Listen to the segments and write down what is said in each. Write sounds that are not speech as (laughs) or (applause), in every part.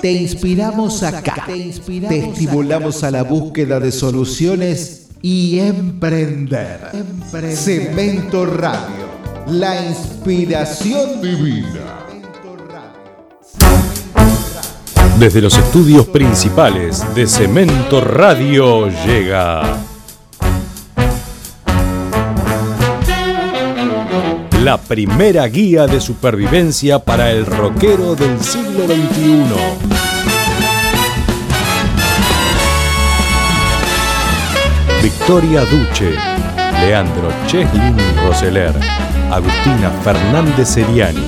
Te inspiramos acá. Te estimulamos a la búsqueda de soluciones y emprender. Cemento Radio, la inspiración divina. Desde los estudios principales de Cemento Radio llega la primera guía de supervivencia para el rockero del siglo XXI. Victoria Duche, Leandro Cheslin Roseler, Agustina Fernández Seriani.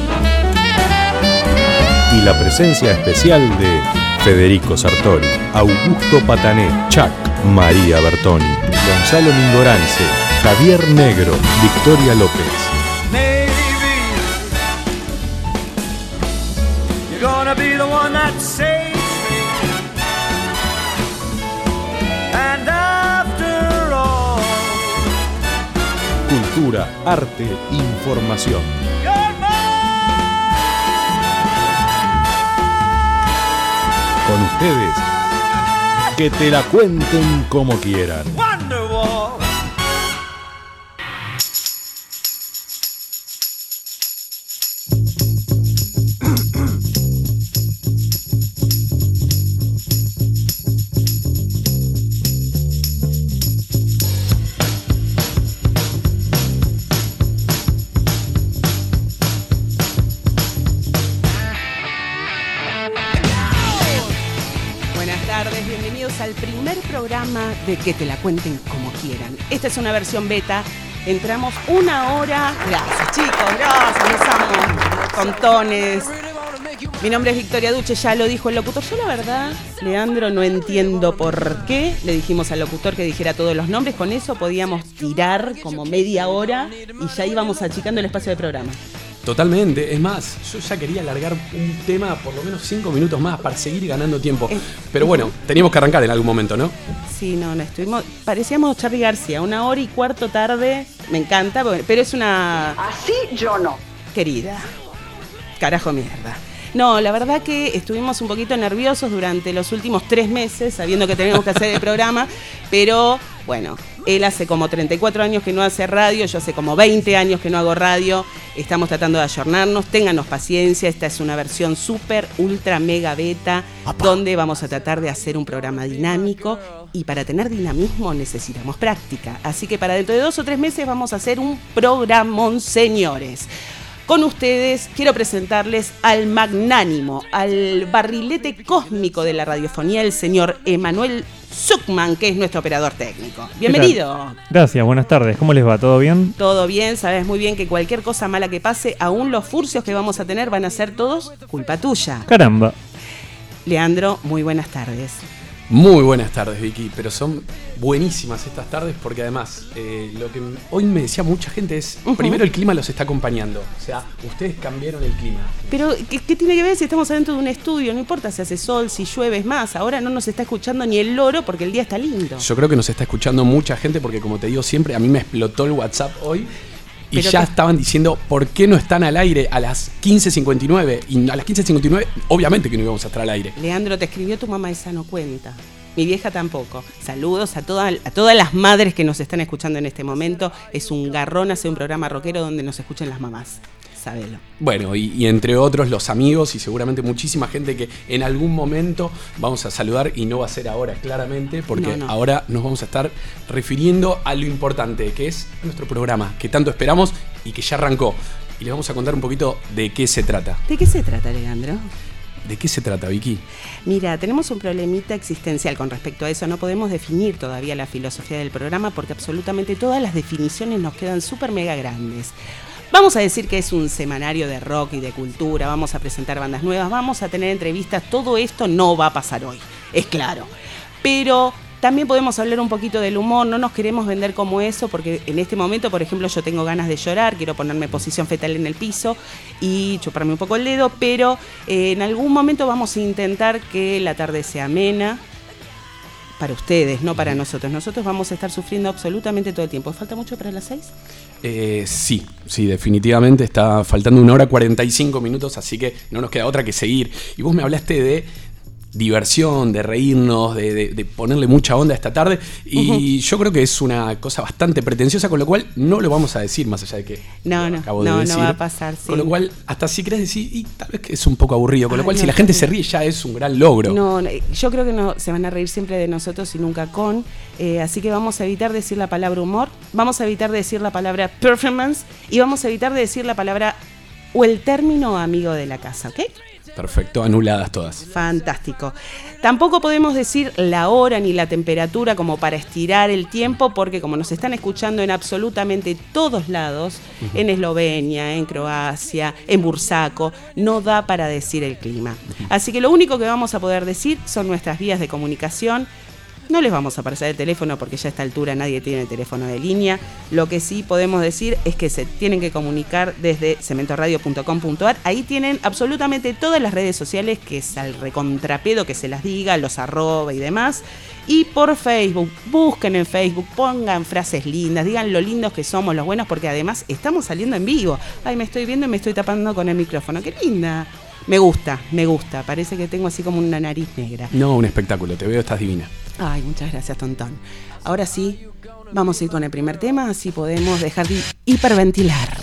Y la presencia especial de Federico Sartori, Augusto Patané, Chuck, María Bertoni, Gonzalo Mingorance, Javier Negro, Victoria López. Arte, información. Con ustedes, que te la cuenten como quieran. Que te la cuenten como quieran. Esta es una versión beta. Entramos una hora. Gracias, chicos, gracias, los amo. Contones. Mi nombre es Victoria Duche, ya lo dijo el locutor. Yo la verdad, Leandro, no entiendo por qué. Le dijimos al locutor que dijera todos los nombres. Con eso podíamos tirar como media hora y ya íbamos achicando el espacio de programa. Totalmente, es más, yo ya quería alargar un tema por lo menos cinco minutos más para seguir ganando tiempo. Pero bueno, teníamos que arrancar en algún momento, ¿no? Sí, no, no estuvimos. Parecíamos Charlie García, una hora y cuarto tarde. Me encanta, pero es una. Así yo no. Querida. Carajo mierda. No, la verdad que estuvimos un poquito nerviosos durante los últimos tres meses, sabiendo que teníamos que hacer el programa, pero bueno, él hace como 34 años que no hace radio, yo hace como 20 años que no hago radio, estamos tratando de ayornarnos, ténganos paciencia, esta es una versión súper, ultra, mega beta, donde vamos a tratar de hacer un programa dinámico y para tener dinamismo necesitamos práctica, así que para dentro de dos o tres meses vamos a hacer un programón, señores. Con ustedes quiero presentarles al magnánimo, al barrilete cósmico de la radiofonía, el señor Emanuel Zuckman, que es nuestro operador técnico. Bienvenido. Gracias, buenas tardes. ¿Cómo les va? ¿Todo bien? Todo bien, sabes muy bien que cualquier cosa mala que pase, aún los furcios que vamos a tener van a ser todos culpa tuya. Caramba. Leandro, muy buenas tardes. Muy buenas tardes, Vicky, pero son buenísimas estas tardes porque además eh, lo que hoy me decía mucha gente es, primero el clima los está acompañando, o sea, ustedes cambiaron el clima. Pero, ¿qué, tiene que ver si estamos adentro de un estudio? No importa si hace sol, si llueve, es más, ahora no nos está escuchando ni el loro porque el día está lindo. Yo creo que nos está escuchando mucha gente porque como te digo siempre, a mí me explotó el WhatsApp hoy y ya estaban diciendo por qué no están al aire a las 15.59. Y a las 15.59, obviamente que no íbamos a estar al aire. Leandro, te escribió tu mamá, esa no cuenta. Mi vieja tampoco. Saludos a, todas a todas las madres que nos están escuchando en este momento. Es un garrón hacer un programa rockero donde nos escuchen las mamás. Sabelo. Bueno, y, entre otros los amigos y seguramente muchísima gente que en algún momento vamos a saludar y no va a ser ahora claramente, porque ahora nos vamos a estar refiriendo a lo importante que es nuestro programa, que tanto esperamos y que ya arrancó. Y les vamos a contar un poquito de qué se trata. ¿De qué se trata, Alejandro? ¿De qué se trata, Vicky? Mira, tenemos un problemita existencial con respecto a eso. No podemos definir todavía la filosofía del programa porque absolutamente todas las definiciones nos quedan súper mega grandes. Vamos a decir que es un semanario de rock y de cultura, vamos a presentar bandas nuevas, vamos a tener entrevistas, todo esto no va a pasar hoy, es claro. Pero también podemos hablar un poquito del humor, no nos queremos vender como eso, porque en este momento, por ejemplo, yo tengo ganas de llorar, quiero ponerme posición fetal en el piso y chuparme un poco el dedo, pero eh, en algún momento vamos a intentar que la tarde sea amena, para ustedes, no para nosotros. Nosotros vamos a estar sufriendo absolutamente todo el tiempo. ¿Falta mucho para las seis? Eh, sí, sí, definitivamente está faltando una hora 45 minutos, así que no nos queda otra que seguir. Y vos me hablaste de diversión, de reírnos, de, ponerle mucha onda esta tarde. Y yo creo que es una cosa bastante pretenciosa, con lo cual no lo vamos a decir más allá de que no, no, acabo de decir. no va a pasar. Con lo cual, hasta si querés decir, y tal vez que es un poco aburrido, con lo cual si la gente se ríe ya es un gran logro. No, yo creo que no se van a reír siempre de nosotros y nunca con. Eh, así que vamos a evitar decir la palabra humor, vamos a evitar decir la palabra performance y vamos a evitar decir la palabra o el término amigo de la casa, ¿ok? Perfecto, anuladas todas. Fantástico. Tampoco podemos decir la hora ni la temperatura como para estirar el tiempo, porque como nos están escuchando en absolutamente todos lados, en Eslovenia, en Croacia, en Bursaco, no da para decir el clima. Así que lo único que vamos a poder decir son nuestras vías de comunicación no les vamos a aparecer el teléfono porque ya a esta altura nadie tiene teléfono de línea. Lo que sí podemos decir es que se tienen que comunicar desde cementoradio.com.ar. Ahí tienen absolutamente todas las redes sociales, que es al recontrapedo que se las diga, los arroba y demás. Y por Facebook, busquen en Facebook, pongan frases lindas, digan lo lindos que somos, los buenos, porque además estamos saliendo en vivo. Ay, me estoy viendo y me estoy tapando con el micrófono. ¡Qué linda! Me gusta, me gusta. Parece que tengo así como una nariz negra. No, un espectáculo. Te veo, estás divina. Ay, muchas gracias, Tontón. Ahora sí, vamos a ir con el primer tema, así podemos dejar de hiperventilar.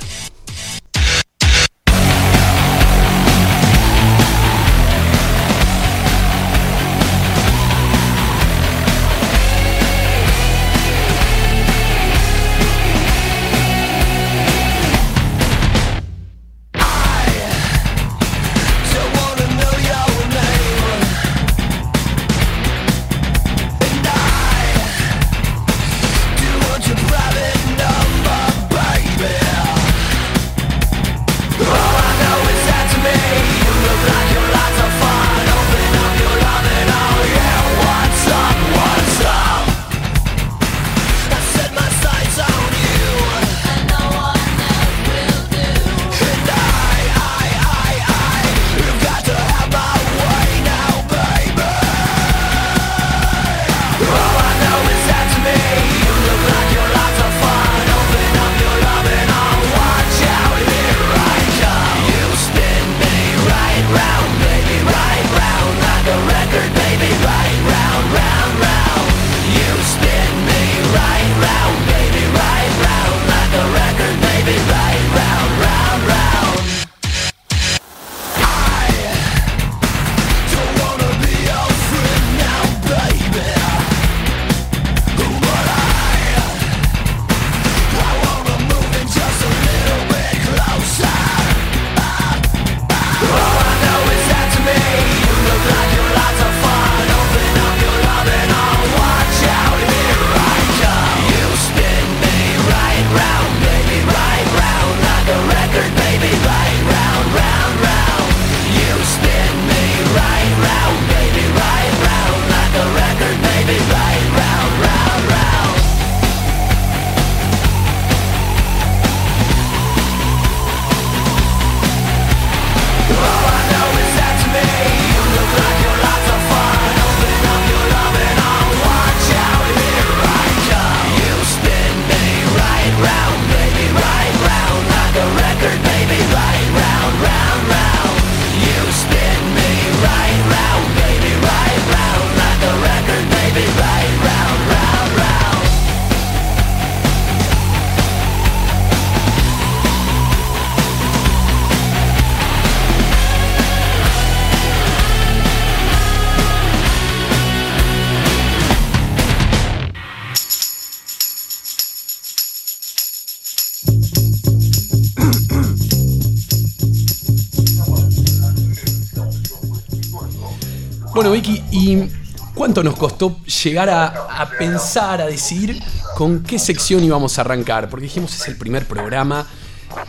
Cuánto nos costó llegar a, pensar, a decidir con qué sección íbamos a arrancar? Porque dijimos es el primer programa,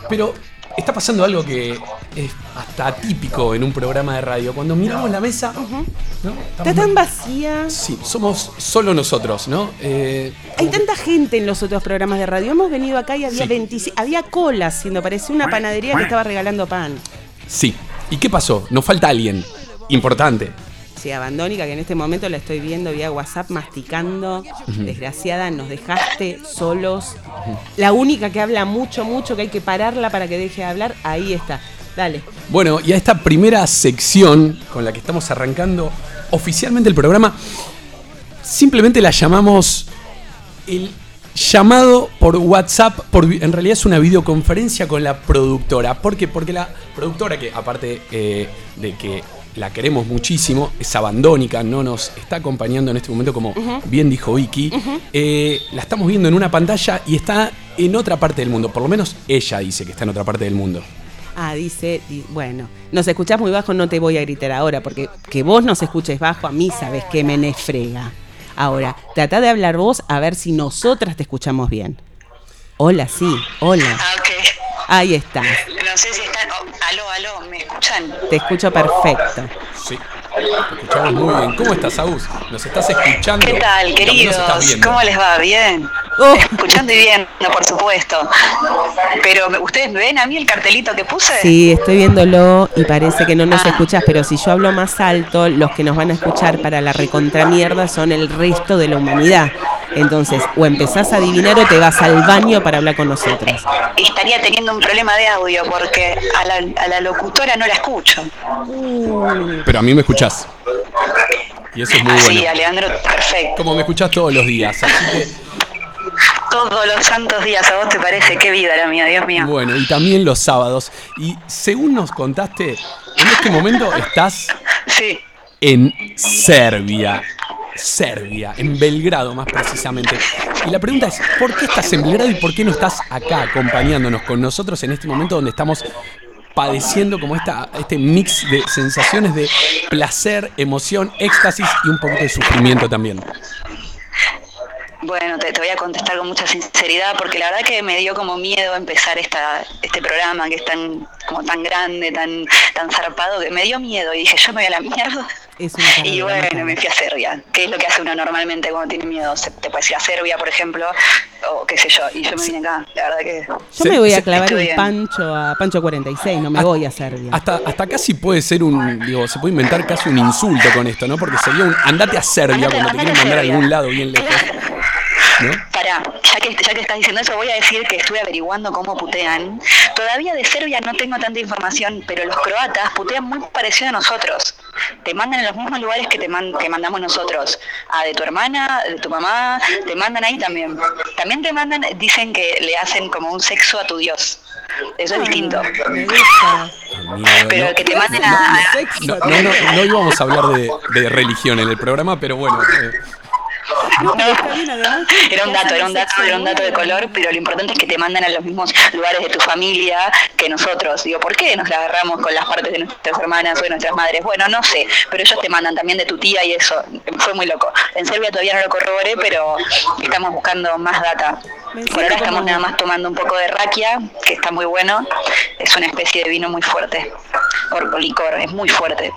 pero está pasando algo que es hasta atípico en un programa de radio. Cuando miramos la mesa, está tan vacía. Sí, somos solo nosotros, ¿no? Eh, Hay tanta gente en los otros programas de radio. Hemos venido acá y había, había colas, siendo parecía una panadería que estaba regalando pan. Sí. ¿Y qué pasó? Nos falta alguien importante. Sí, Abandónica, que en este momento la estoy viendo vía WhatsApp masticando. Desgraciada, nos dejaste solos. La única que habla mucho, mucho, que hay que pararla para que deje de hablar, ahí está. Dale. Bueno, y a esta primera sección con la que estamos arrancando, oficialmente el programa. Simplemente la llamamos el llamado por WhatsApp, por, en realidad es una videoconferencia con la productora. ¿Por qué? Porque la productora, que aparte eh, de que la queremos muchísimo, es abandónica, no nos está acompañando en este momento, como bien dijo Vicky, eh, la estamos viendo en una pantalla y está en otra parte del mundo, por lo menos ella dice que está en otra parte del mundo. Ah, dice, bueno, nos escuchás muy bajo, no te voy a gritar ahora, porque que vos nos escuches bajo, a mí sabes que me nefrega. Ahora, trata de hablar vos a ver si nosotras te escuchamos bien. Hola, sí, hola. Ah. Ahí está. No sé si están. Oh, aló, aló, ¿me escuchan? Te escucho perfecto. Sí. Te escuchamos muy bien. ¿Cómo estás, Agus? ¿Nos estás escuchando? ¿Qué tal, queridos? ¿Cómo les va? ¿Bien? Oh. Escuchando y viendo, por supuesto. Pero, ¿ustedes ven a mí el cartelito que puse? Sí, estoy viéndolo y parece que no nos ah. escuchas, pero si yo hablo más alto, los que nos van a escuchar para la recontramierda son el resto de la humanidad. Entonces, o empezás a adivinar o te vas al baño para hablar con nosotros. Estaría teniendo un problema de audio porque a la, locutora no la escucho. Pero a mí me escuchás. Y eso es muy ah, bueno. Sí, Alejandro, perfecto. Como me escuchás todos los días, así que todos los santos días, ¿a vos te parece? Qué vida la mía, Dios mío. Bueno, y también los sábados. Y según nos contaste, en este momento estás sí. en Serbia. Serbia, en Belgrado más precisamente. Y la pregunta es, ¿por qué estás en Belgrado y por qué no estás acá acompañándonos con nosotros en este momento donde estamos padeciendo como esta, este mix de sensaciones de placer, emoción, éxtasis y un poquito de sufrimiento también? Bueno, te, voy a contestar con mucha sinceridad porque la verdad que me dio como miedo empezar esta, este programa que es tan, como tan grande, tan, tan zarpado, que me dio miedo y dije, yo me voy a la mierda. Y bueno, me fui a Serbia, que es lo que hace uno normalmente cuando tiene miedo. te puedes ir a Serbia, por ejemplo, o qué sé yo, y yo me vine acá, la verdad que... Yo me voy a clavar un pancho a Pancho 46, no me voy a Serbia. Hasta, hasta casi puede ser un, digo, se puede inventar casi un insulto con esto, ¿no? Porque sería un andate a Serbia cuando te quieren mandar a algún lado bien lejos. Pará, ya que, ya que estás diciendo eso, voy a decir que estuve averiguando cómo putean. Todavía de Serbia no tengo tanta información, pero los croatas putean muy parecido a nosotros. Te mandan en los mismos lugares que te que mandamos nosotros. A de tu hermana, de tu mamá, te mandan ahí también. También te mandan, dicen que le hacen como un sexo a tu Dios. Eso es distinto. Pero que te manden a... No, no, no, íbamos a hablar de, de religión en el programa, pero bueno... Eh, era un dato, era un dato, era un dato de color, pero lo importante es que te mandan a los mismos lugares de tu familia que nosotros. Digo, ¿por qué nos la agarramos con las partes de nuestras hermanas o de nuestras madres? Bueno, no sé, pero ellos te mandan también de tu tía y eso. Fue muy loco. En Serbia todavía no lo corroboré, pero estamos buscando más data. Por ahora estamos nada más tomando un poco de raquia, que está muy bueno. Es una especie de vino muy fuerte. O licor, es muy fuerte.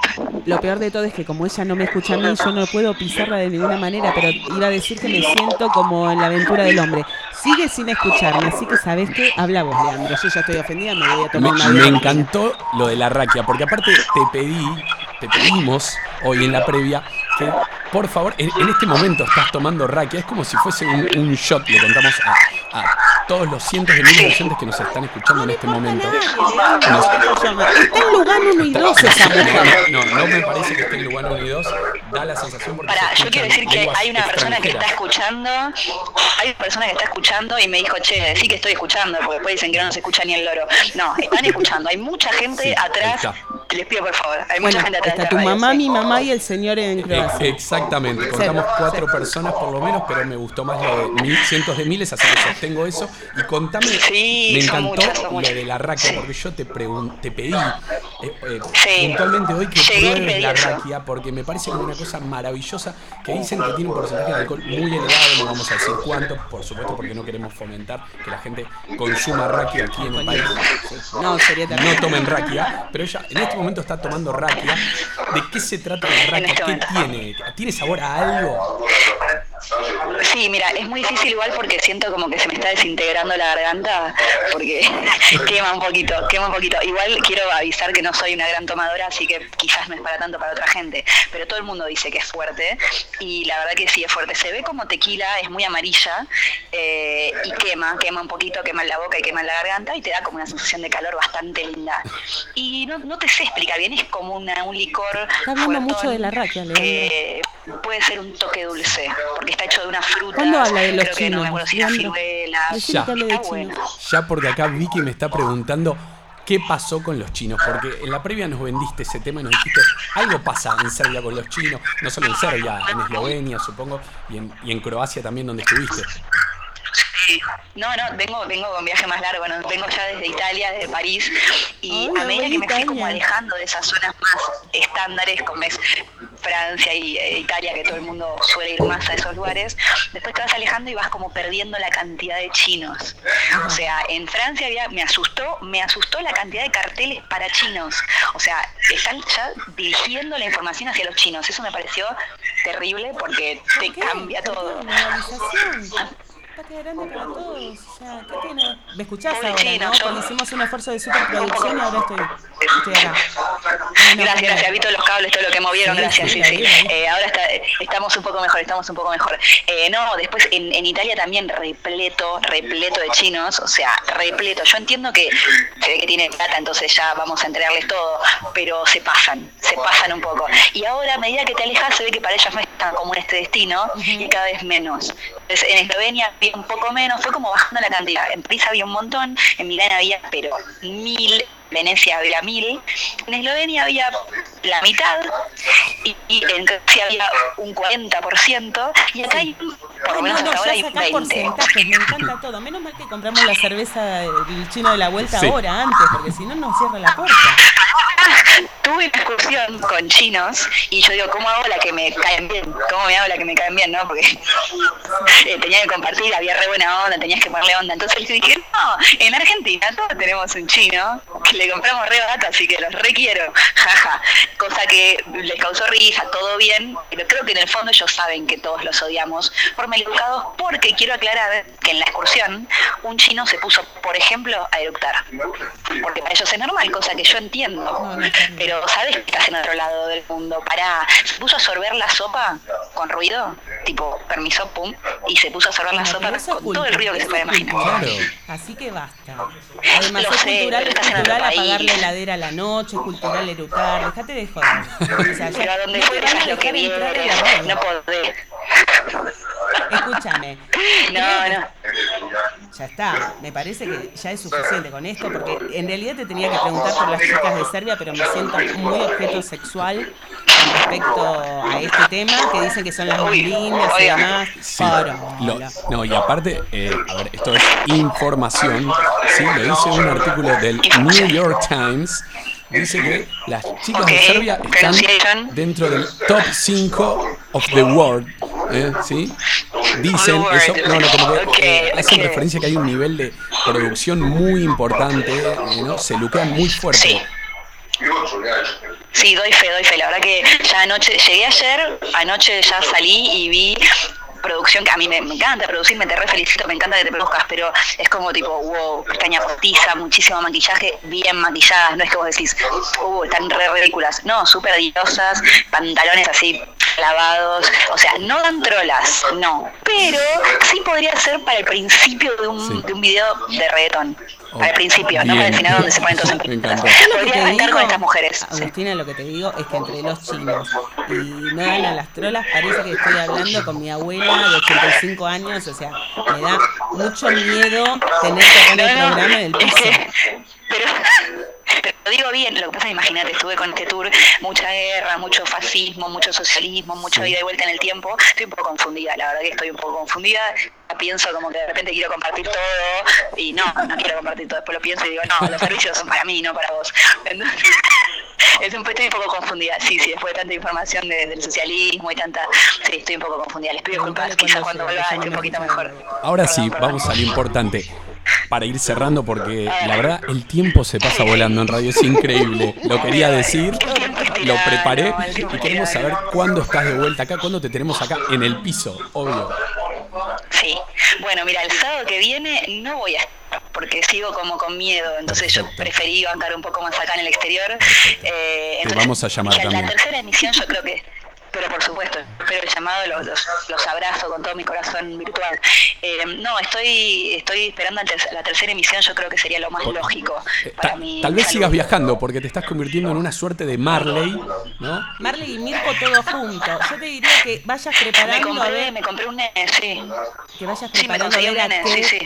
Lo peor de todo es que como ella no me escucha a mí, yo no puedo pisarla de ninguna manera, pero iba a decir que me siento como en la aventura del hombre. Sigue sin escucharme, así que sabes que habla vos, Leandro. Yo ya estoy ofendida, me voy a tomar me, Me encantó lo de la raquia, porque aparte te pedí, te pedimos hoy en la previa que por favor, en, este momento estás tomando raquia. Es como si fuese un, shot. Le contamos a, todos los cientos de miles de oyentes que nos están escuchando en este momento. está en Lugano 1 y 2 esa No, no me parece que esté en Lugano 1 y 2. Da la sensación porque. Para, yo quiero decir que hay una persona que está escuchando. Hay una persona que está escuchando y me dijo, che, sí que estoy escuchando, porque después dicen que no nos escucha ni el loro. No, están escuchando. Hay mucha gente atrás. Les pido por favor. Hay mucha gente atrás. Está tu mamá, mi mamá y el señor en Croacia. Exactamente, contamos cuatro personas por lo menos, pero me gustó más lo de mil, cientos de miles, así que sostengo eso. Y contame, me encantó lo de la raquia, porque yo te, te pedí eh, eh, puntualmente hoy que pruebes la raquia, porque me parece como una cosa maravillosa que dicen que tiene un porcentaje de alcohol muy elevado, no vamos a decir cuánto, por supuesto, porque no queremos fomentar que la gente consuma raquia aquí en el país. No, sería No tomen raquia, pero ella en este momento está tomando raquia. ¿De qué se trata la? Este ¿Qué tiene? ¿Tiene sabor a algo? Sí, mira, es muy difícil igual porque siento como que se me está desintegrando la garganta, porque (laughs) quema un poquito, quema un poquito. Igual quiero avisar que no soy una gran tomadora, así que quizás no es para tanto para otra gente, pero todo el mundo dice que es fuerte y la verdad que sí es fuerte. Se ve como tequila, es muy amarilla eh, y quema, quema un poquito, quema en la boca y quema en la garganta y te da como una sensación de calor bastante linda. Y no, te sé explicar bien, es como una, un licor. Está mucho de la raquia, que puede ser un toque dulce, porque está hecho de una fruta. ¿Cuándo habla de los chinos? Que no me acuerdo si la ciruela. Ya. ya porque acá Vicky me está preguntando qué pasó con los chinos, porque en la previa nos vendiste ese tema y nos dijiste, algo pasa en Serbia con los chinos, no solo en Serbia, en Eslovenia supongo, y en, y en Croacia también donde estuviste. No, no, vengo, vengo con viaje más largo, no, vengo ya desde Italia, desde París, y a medida que me fui como alejando de esas zonas más estándares, como es Francia y e Italia, que todo el mundo suele ir más a esos lugares, después te vas alejando y vas como perdiendo la cantidad de chinos. O sea, en Francia había, me asustó, me asustó la cantidad de carteles para chinos. O sea, están ya dirigiendo la información hacia los chinos. Eso me pareció terrible porque te cambia todo grande para todos. ¿qué tiene? ¿Me escuchás ahora, no? Porque hicimos un esfuerzo de superproducción y ahora estoy, estoy acá. gracias, gracias. Vi todos los cables, todo lo que movieron, gracias. Sí, sí. Eh, ahora está, estamos un poco mejor, estamos un poco mejor. Eh, no, después en, en, Italia también repleto, repleto de chinos, o sea, repleto. Yo entiendo que se ve que tiene plata, entonces ya vamos a entregarles todo, pero se pasan, se pasan un poco. Y ahora, a medida que te alejas, se ve que para ellos no es tan común este destino y cada vez menos. Entonces, en Eslovenia un poco menos, fue como bajando la cantidad. En París había un montón, en Milán había, pero mil, Venecia había mil, en Eslovenia había la mitad y, en Croacia había un 40% y acá hay, por lo menos hasta ahora hay 20. Me encanta todo. Menos mal que compramos la cerveza del chino de la vuelta ahora, antes, porque si no nos cierra la puerta tuve una excursión con chinos y yo digo, ¿cómo hago la que me caen bien? ¿Cómo me hago la que me caen bien? ¿no? Porque (laughs) eh, tenía que compartir, había re buena onda, tenías que ponerle onda. Entonces le dije, no, en Argentina todos tenemos un chino que le compramos re así que los requiero, (laughs) jaja. Cosa que les causó risa, todo bien, pero creo que en el fondo ellos saben que todos los odiamos por maleducados, porque quiero aclarar que en la excursión un chino se puso, por ejemplo, a eructar. Porque para ellos es normal, cosa que yo entiendo. Pero sabes que estás en otro lado del mundo. Para, se puso a sorber la sopa con ruido, tipo, permiso, pum, y se puso a sorber la sopa con todo el ruido que se puede imaginar. Así que basta. Además, es cultural, es cultural apagar la heladera a la noche, cultural eructar, déjate de joder. (laughs) O sea, pero a donde fueras es lo que viene, no podés. Escúchame. No, no. Ya está, me parece que ya es suficiente con esto, porque en realidad te tenía que preguntar por las chicas de Serbia, pero me siento muy objeto sexual con respecto a este tema, que dicen que son las más lindas y demás. no, y aparte, eh, a ver, esto es información, ¿sí? lo dice un artículo del New York Times dice que las chicas de Serbia están dentro del top 5 of the world. ¿eh? ¿Sí? Dicen eso, no, no, como que eh, hacen referencia que hay un nivel de producción muy importante, eh, ¿no? Se luquean muy fuerte. Sí. doy fe, doy fe. La verdad que ya anoche, llegué ayer, anoche ya salí y vi producción que a mí me, encanta producir, me te re felicito, me encanta que te produzcas, pero es como tipo, wow, pestaña postiza, muchísimo maquillaje, bien maquilladas, no es que vos decís, uh, están re ridículas, no, súper diosas, pantalones así lavados, o sea, no dan trolas, no, pero sí podría ser para el principio de un, de un video de reggaetón. Al principio, no el final donde se ponen todos en Podría arrancar con estas mujeres. Agustina, lo que te digo es que entre los chinos y no dan a las trolas, parece que estoy hablando con mi abuela de 85 años, o sea, me da mucho miedo tener que poner el programa en el piso. Pero (laughs) pero lo digo bien, lo que pasa es imagínate, estuve con este tour, mucha guerra, mucho fascismo, mucho socialismo, mucha vida y vuelta en el tiempo, estoy un poco confundida, la verdad que estoy un poco confundida, pienso como que de repente quiero compartir todo y no, no quiero compartir todo, después lo pienso y digo, no, los servicios son para mí, no para vos. Entonces, (laughs) es un, estoy un poco confundida, sí, sí, después de tanta información del socialismo y tanta, sí, estoy un poco confundida, les pido disculpas, quizás cuando vuelva esté un poquito mejor. Ahora sí, vamos a lo importante para ir cerrando porque la verdad el tiempo se pasa volando en radio, es increíble. Lo quería decir, lo preparé y queremos saber cuándo estás de vuelta acá, cuándo te tenemos acá en el piso, obvio. Sí. Bueno, mira, el sábado que viene no voy a estar porque sigo como con miedo, entonces yo preferí andar un poco más acá en el exterior. Eh, Te vamos a llamar también. La tercera emisión yo creo que pero por supuesto, espero el llamado, los, los, abrazo con todo mi corazón virtual. Eh, no, estoy estoy esperando la tercera emisión, yo creo que sería lo más lógico eh, para mí. Tal vez sigas viajando, porque te estás convirtiendo en una suerte de Marley, ¿no? Marley y Mirko todo junto. Yo te diría que vayas preparando me compré, Me compré un nene, sí. Que vayas preparando sí, me a ver sí, sí.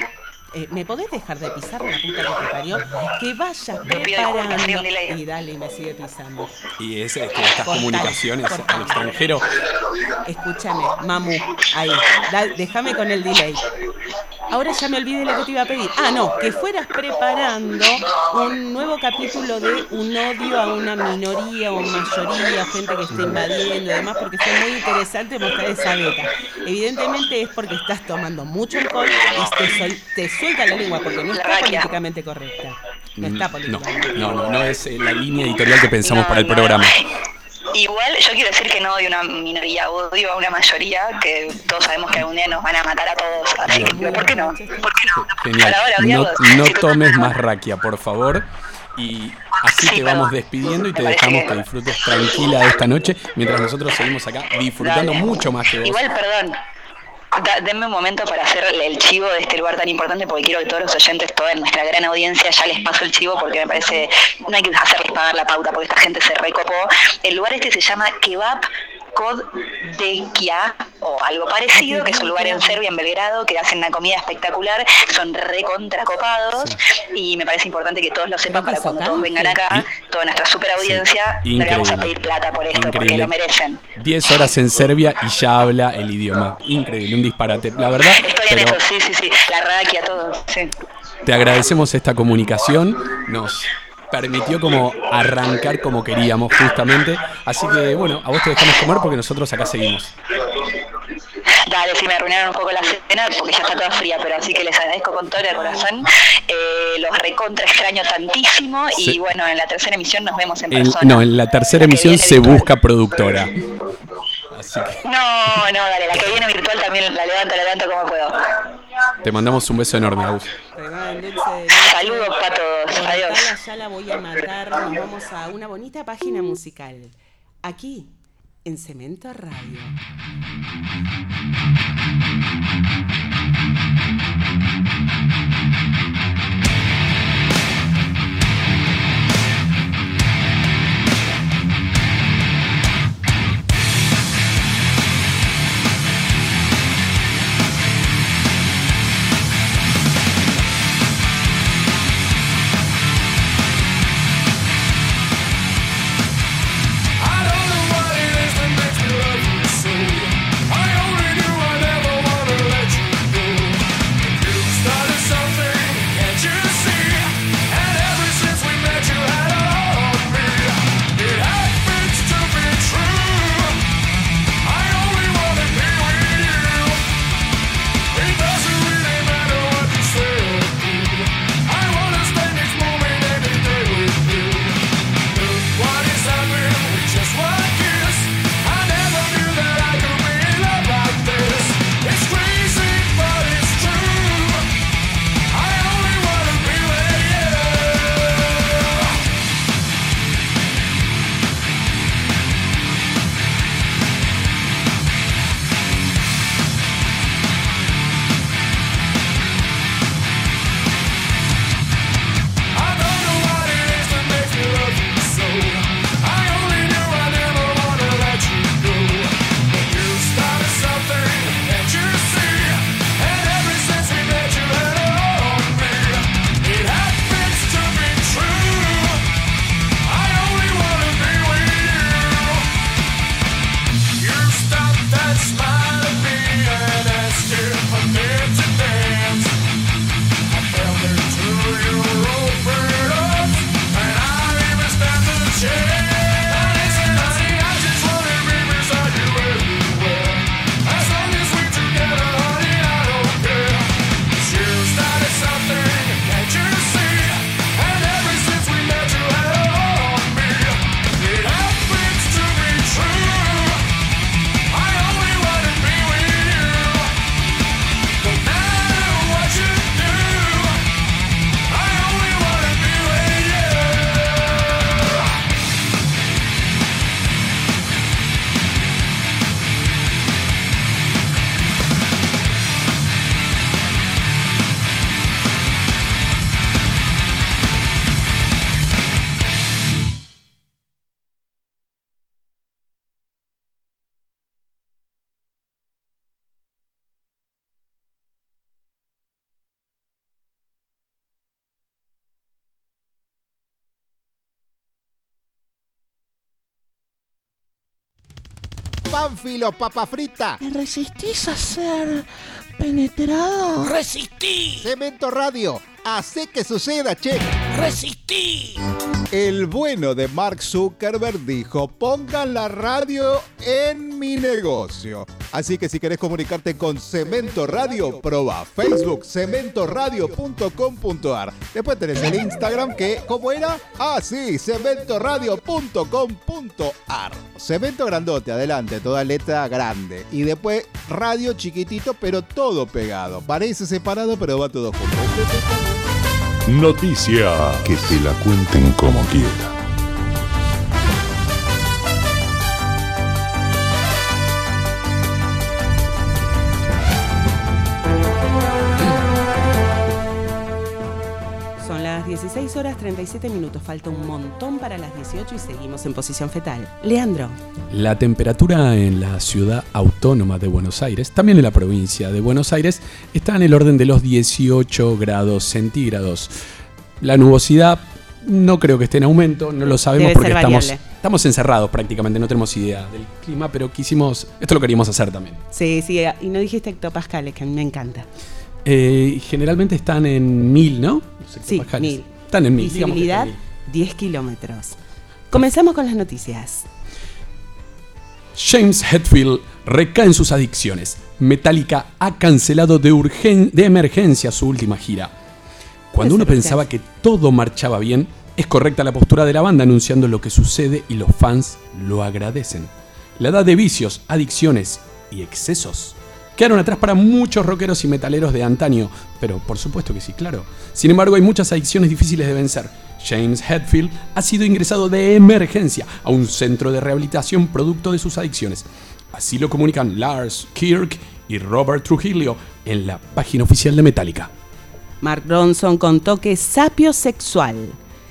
Eh, ¿me podés dejar de pisar la puta que te parió? Que vayas preparando. Y dale, y me sigue pisando. Y es que estas comunicaciones al extranjero. Escúchame, mamu, ahí. Déjame con el delay. Ahora ya me olvidé lo que te iba a pedir. Ah, no, que fueras preparando un nuevo capítulo de un odio a una minoría o mayoría, gente que está invadiendo y demás, porque fue muy interesante mostrar esa beta. Evidentemente es porque estás tomando mucho alcohol y te, te suelta la lengua porque no está políticamente correcta. No está políticamente No, no, no, es eh, la línea editorial que pensamos para el programa. Igual yo quiero decir que no odio a una minoría, odio a una mayoría, que todos sabemos que algún día nos van a matar a todos. Así que, ¿por qué no? ¿Por qué no? Genial. No, no tomes más raquia, por favor. Y así te vamos despidiendo y te dejamos que disfrutes tranquila esta noche, mientras nosotros seguimos acá disfrutando mucho más que vos. Igual, perdón, denme un momento para hacer el chivo de este lugar tan importante porque quiero que todos los oyentes, toda nuestra gran audiencia, ya les paso el chivo porque me parece, no hay que hacerles pagar la pauta porque esta gente se recopó. El lugar este se llama Kebab Kia o algo parecido, que es un lugar en Serbia, en Belgrado, que hacen una comida espectacular, son recontracopados y me parece importante que todos lo sepan para cuando todos vengan acá, toda nuestra super audiencia, le vamos a pedir plata por esto, porque lo merecen. 10 horas en Serbia y ya habla el idioma. Increíble, un disparate. La verdad. Estoy en eso, sí, sí, sí. La raquia, todo, sí. Te agradecemos esta comunicación. Nos permitió como arrancar como queríamos justamente. Así que bueno, a vos te dejamos comer porque nosotros acá seguimos. Dale, sí, me arruinaron un poco la cena porque ya está toda fría, pero así que les agradezco con todo el corazón. Eh, los recontra extraño tantísimo y bueno, en la tercera emisión nos vemos en persona. No, en la tercera emisión se busca productora. No, no, dale, la que viene virtual también la levanto, la levanto como puedo. Te mandamos un beso enorme, Agus. Saludos para todos. Adiós. Ya la voy a matar. Nos vamos a una bonita página musical. Aquí, en Cemento Radio. Pánfilo, papa frita. ¿Me resistís a ser penetrado? ¡Resistí! Cemento Radio, hace que suceda, che. ¡Resistí! El bueno de Mark Zuckerberg dijo, pongan la radio en mi negocio. Así que si querés comunicarte con Cemento Radio, proba Facebook cementoradio.com.ar. Después tenés el Instagram que, ¿cómo era? Ah, sí, cementoradio.com.ar. Cemento grandote, adelante, toda letra grande. Y después radio chiquitito, pero todo pegado. Parece separado, pero va todo junto. Noticia. Que te la cuenten como quieran. horas 37 minutos, falta un montón para las 18 y seguimos en posición fetal. Leandro. La temperatura en la ciudad autónoma de Buenos Aires, también en la provincia de Buenos Aires, está en el orden de los 18 grados centígrados. La nubosidad no creo que esté en aumento, no lo sabemos porque estamos, estamos encerrados prácticamente, no tenemos idea del clima, pero quisimos, esto lo queríamos hacer también. Sí, sí, y no dijiste hectopascales, que a mí me encanta. Eh, generalmente están en mil, ¿no? Los sí, mil. Están en Visibilidad, están en 10 kilómetros. Comenzamos con las noticias. James Hetfield recae en sus adicciones. Metallica ha cancelado de, urgen- de emergencia su última gira. Cuando uno pensaba que todo marchaba bien, es correcta la postura de la banda anunciando lo que sucede y los fans lo agradecen. La edad de vicios, adicciones y excesos quedaron atrás para muchos rockeros y metaleros de antaño, pero por supuesto que sí, claro. Sin embargo, hay muchas adicciones difíciles de vencer. James Hetfield ha sido ingresado de emergencia a un centro de rehabilitación producto de sus adicciones. Así lo comunican Lars Kirk y Robert Trujillo en la página oficial de Metallica. Mark Ronson contó que es sapio sexual.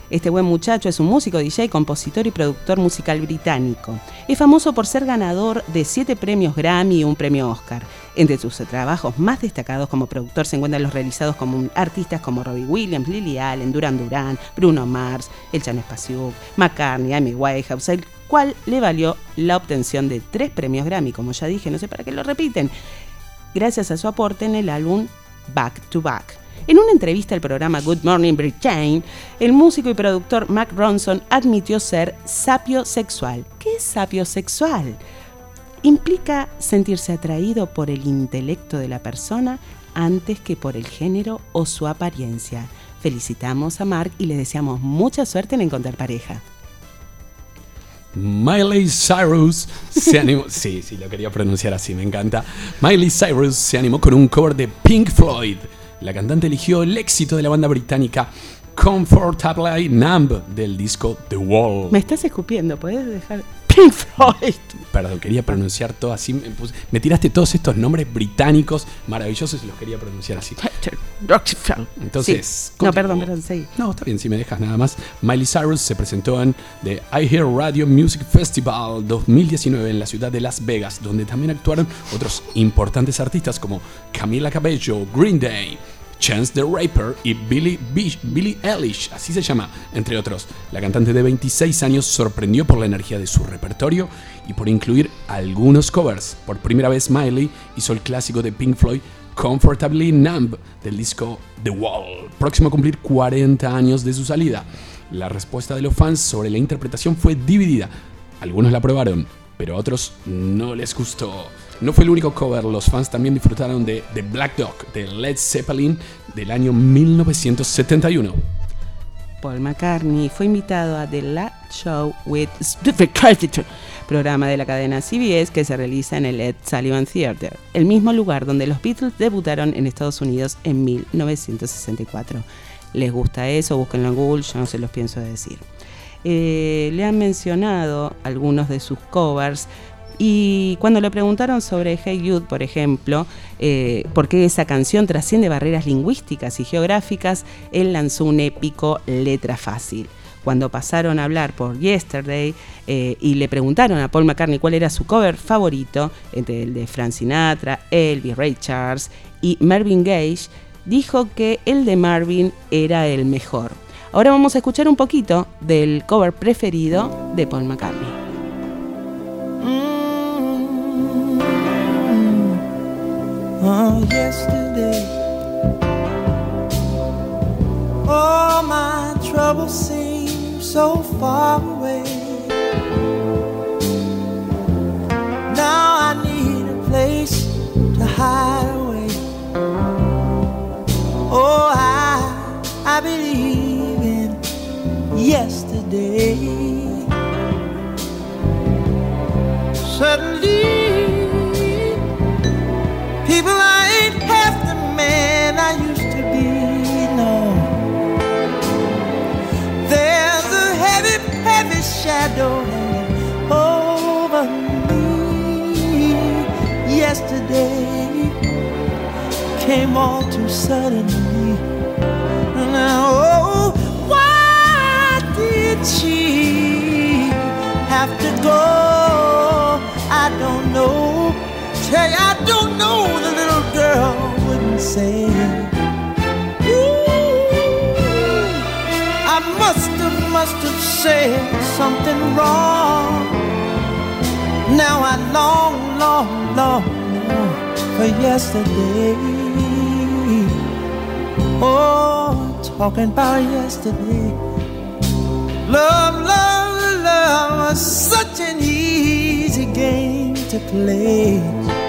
Este buen muchacho es un músico, DJ, compositor y productor musical británico. Es famoso por ser ganador de siete premios Grammy y un premio Oscar. Entre sus trabajos más destacados como productor se encuentran los realizados como artistas como Robbie Williams, Lily Allen, Duran Duran, Bruno Mars, El Chano Spasiuk, McCartney, Amy Winehouse, el cual le valió la obtención de tres premios Grammy, como ya dije, no sé para qué lo repiten, gracias a su aporte en el álbum Back to Back. En una entrevista al programa Good Morning Britain, el músico y productor Mac Ronson admitió ser sapio sexual. ¿Qué es sapio sexual? Implica sentirse atraído por el intelecto de la persona antes que por el género o su apariencia. Felicitamos a Mark y le deseamos mucha suerte en encontrar pareja. Miley Cyrus se animó. (laughs) sí, sí, lo quería pronunciar así, me encanta. Miley Cyrus se animó con un cover de Pink Floyd. La cantante eligió el éxito de la banda británica Comfortably Numb del disco The Wall. Me estás escupiendo, ¿puedes dejar? Pink Floyd. Perdón, quería pronunciar todo así. Me, puse- me tiraste todos estos nombres británicos maravillosos y los quería pronunciar así. Entonces, Sí. No, perdón, perdón, sí. No, está bien, si me dejas nada más. Miley Cyrus se presentó en The I Hear Radio Music Festival 2019 en la ciudad de Las Vegas, donde también actuaron otros importantes artistas como Camila Cabello, Green Day, Chance the Rapper y Billie, Billie Eilish, así se llama, entre otros. La cantante de 26 años sorprendió por la energía de su repertorio y por incluir algunos covers. Por primera vez Miley hizo el clásico de Pink Floyd Comfortably Numb del disco The Wall, próximo a cumplir 40 años de su salida. La respuesta de los fans sobre la interpretación fue dividida. Algunos la aprobaron, pero a otros no les gustó. No fue el único cover, los fans también disfrutaron de The Black Dog de Led Zeppelin del año 1971. Paul McCartney fue invitado a The Late Show with Stephen programa de la cadena CBS que se realiza en el Ed Sullivan Theater, el mismo lugar donde los Beatles debutaron en Estados Unidos en 1964. ¿Les gusta eso? Búsquenlo en Google, yo no se los pienso decir. Eh, le han mencionado algunos de sus covers y cuando le preguntaron sobre Hey Jude, por ejemplo, eh, por qué esa canción trasciende barreras lingüísticas y geográficas, él lanzó un épico letra fácil. Cuando pasaron a hablar por Yesterday eh, y le preguntaron a Paul McCartney cuál era su cover favorito, entre el de Frank Sinatra, Elvis, Ray Charles y Marvin Gaye, dijo que el de Marvin era el mejor. Ahora vamos a escuchar un poquito del cover preferido de Paul McCartney. About yesterday. Oh, my troubles seem so far away. Now I need a place to hide away. Oh, I, I believe in yesterday. Suddenly, people I ain't half the man I used to be. No, there's a heavy, heavy shadow hanging over me. Yesterday came all too suddenly. Now, oh, why did she have to go? I don't know. You, I don't know. The little girl wouldn't say. Ooh, I must have, must have said something wrong. Now I long, long, long, long for yesterday. Oh, talking about yesterday. Love, love, love was such an easy game to play.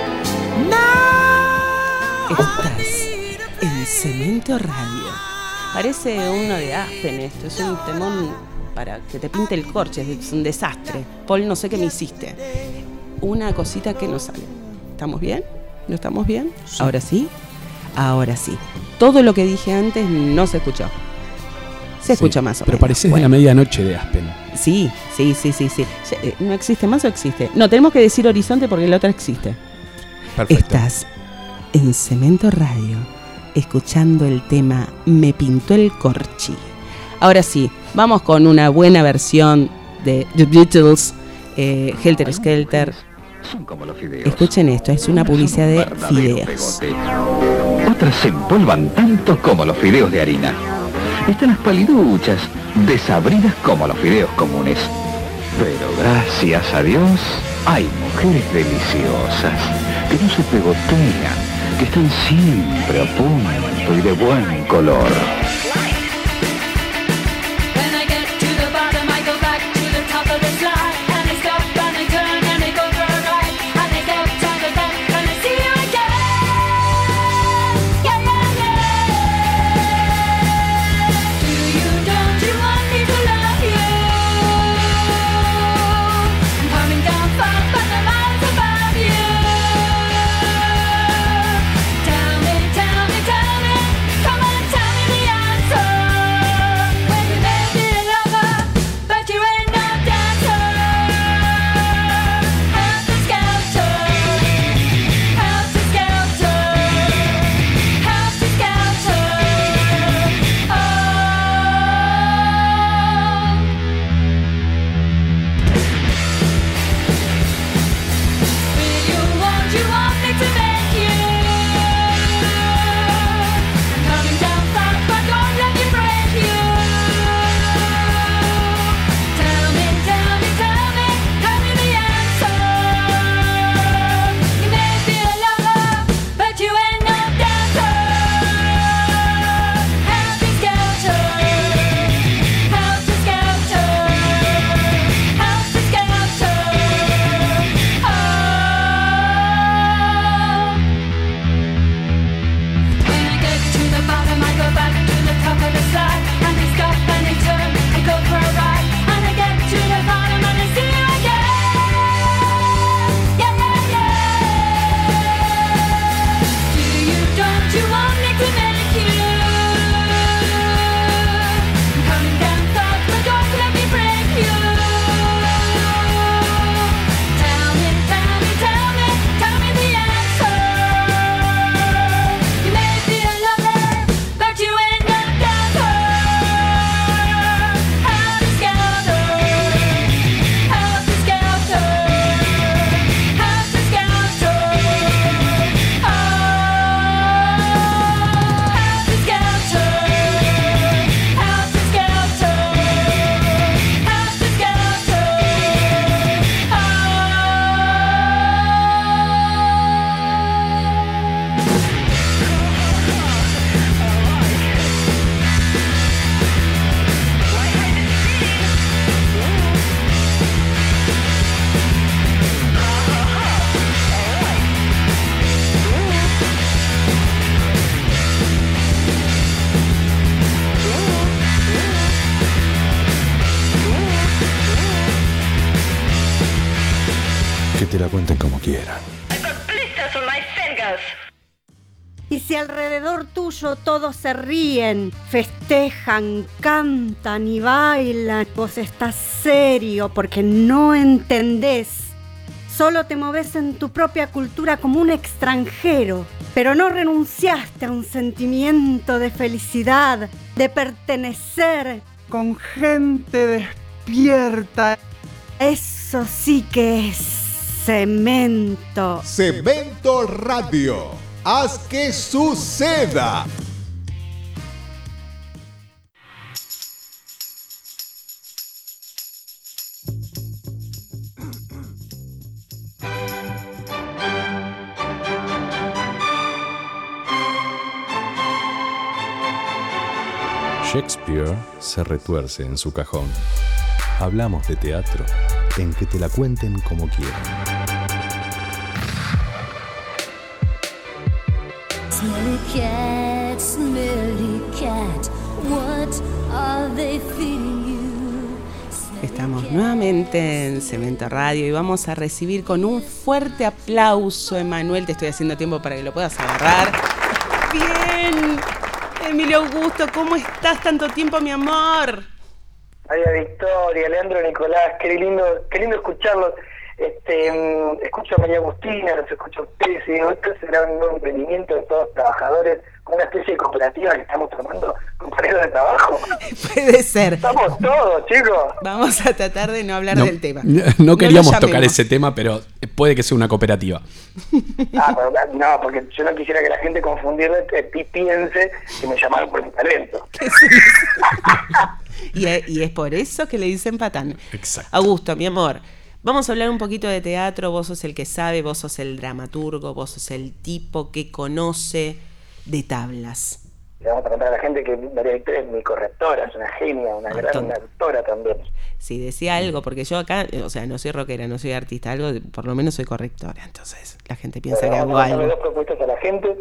Estás en Cemento Radio. Parece uno de Aspen esto, es un temón para que te pinte el corche, es un desastre. Paul, no sé qué me hiciste. Una cosita que no sale. ¿Estamos bien? ¿No estamos bien? Ahora sí. Ahora sí. Todo lo que dije antes no se escuchó. Se escucha Sí, más o Pero menos. pareces de Bueno. la medianoche de Aspen. Sí, sí, sí, sí, sí. Eh, ¿No existe más o existe? No, tenemos que decir horizonte porque la otra existe. Perfecto. Estás en Cemento Radio, escuchando el tema Me pintó el corchi. Ahora sí, vamos con una buena versión de The Beatles, eh, Helter Skelter. Son como los fideos. Escuchen esto, es una publicidad de fideos. pegote. Otras se empolvan tanto como los fideos de harina. Están las paliduchas, desabridas como los fideos comunes. Pero gracias a Dios hay mujeres deliciosas que no se pegotean, que están siempre a punto y de buen color. Se ríen, festejan, cantan y bailan, vos estás serio porque no entendés. Solo te moves en tu propia cultura como un extranjero, pero no renunciaste a un sentimiento de felicidad, de pertenecer con gente despierta. Eso sí que es cemento. Cemento Radio. Haz que suceda. Shakespeare se retuerce en su cajón. Hablamos de teatro en que te la cuenten como quieran. Smelly cat, smelly cat, what are they feeding you? Estamos nuevamente en Cemento Radio y vamos a recibir con un fuerte aplauso, Emanuel. Te estoy haciendo tiempo para que lo puedas agarrar. Bien, Emilio Augusto, ¿cómo estás? Tanto tiempo, mi amor. Ay, Victoria, Leandro Nicolás, qué lindo, qué lindo escucharlos. Este, mm, escucho a María Agustina, los escucho a ustedes y digo, esto será un nuevo emprendimiento de todos los trabajadores, una especie de cooperativa que estamos formando compañeros de trabajo. (laughs) Puede ser. Estamos todos, chicos. Vamos a tratar de no hablar No, del tema. no queríamos tocar ese tema, pero puede que sea una cooperativa. Ah, pero, no, porque yo no quisiera que la gente confundirme eh, pi- piense que me llamaron por mi talento. (laughs) (laughs) Y, y es por eso que le dicen patán. Exacto. Augusto, mi amor, vamos a hablar un poquito de teatro. Vos sos el que sabe, vos sos el dramaturgo, vos sos el tipo que conoce de tablas. Le vamos a contar a la gente que María Victoria es mi correctora, es una genia, una gran tonto. actora también. Si decía algo, porque yo acá, o sea, no soy rockera, no soy artista, algo, por lo menos soy correctora. Entonces, la gente piensa Bueno, que hago algo. dos propuestas a la gente.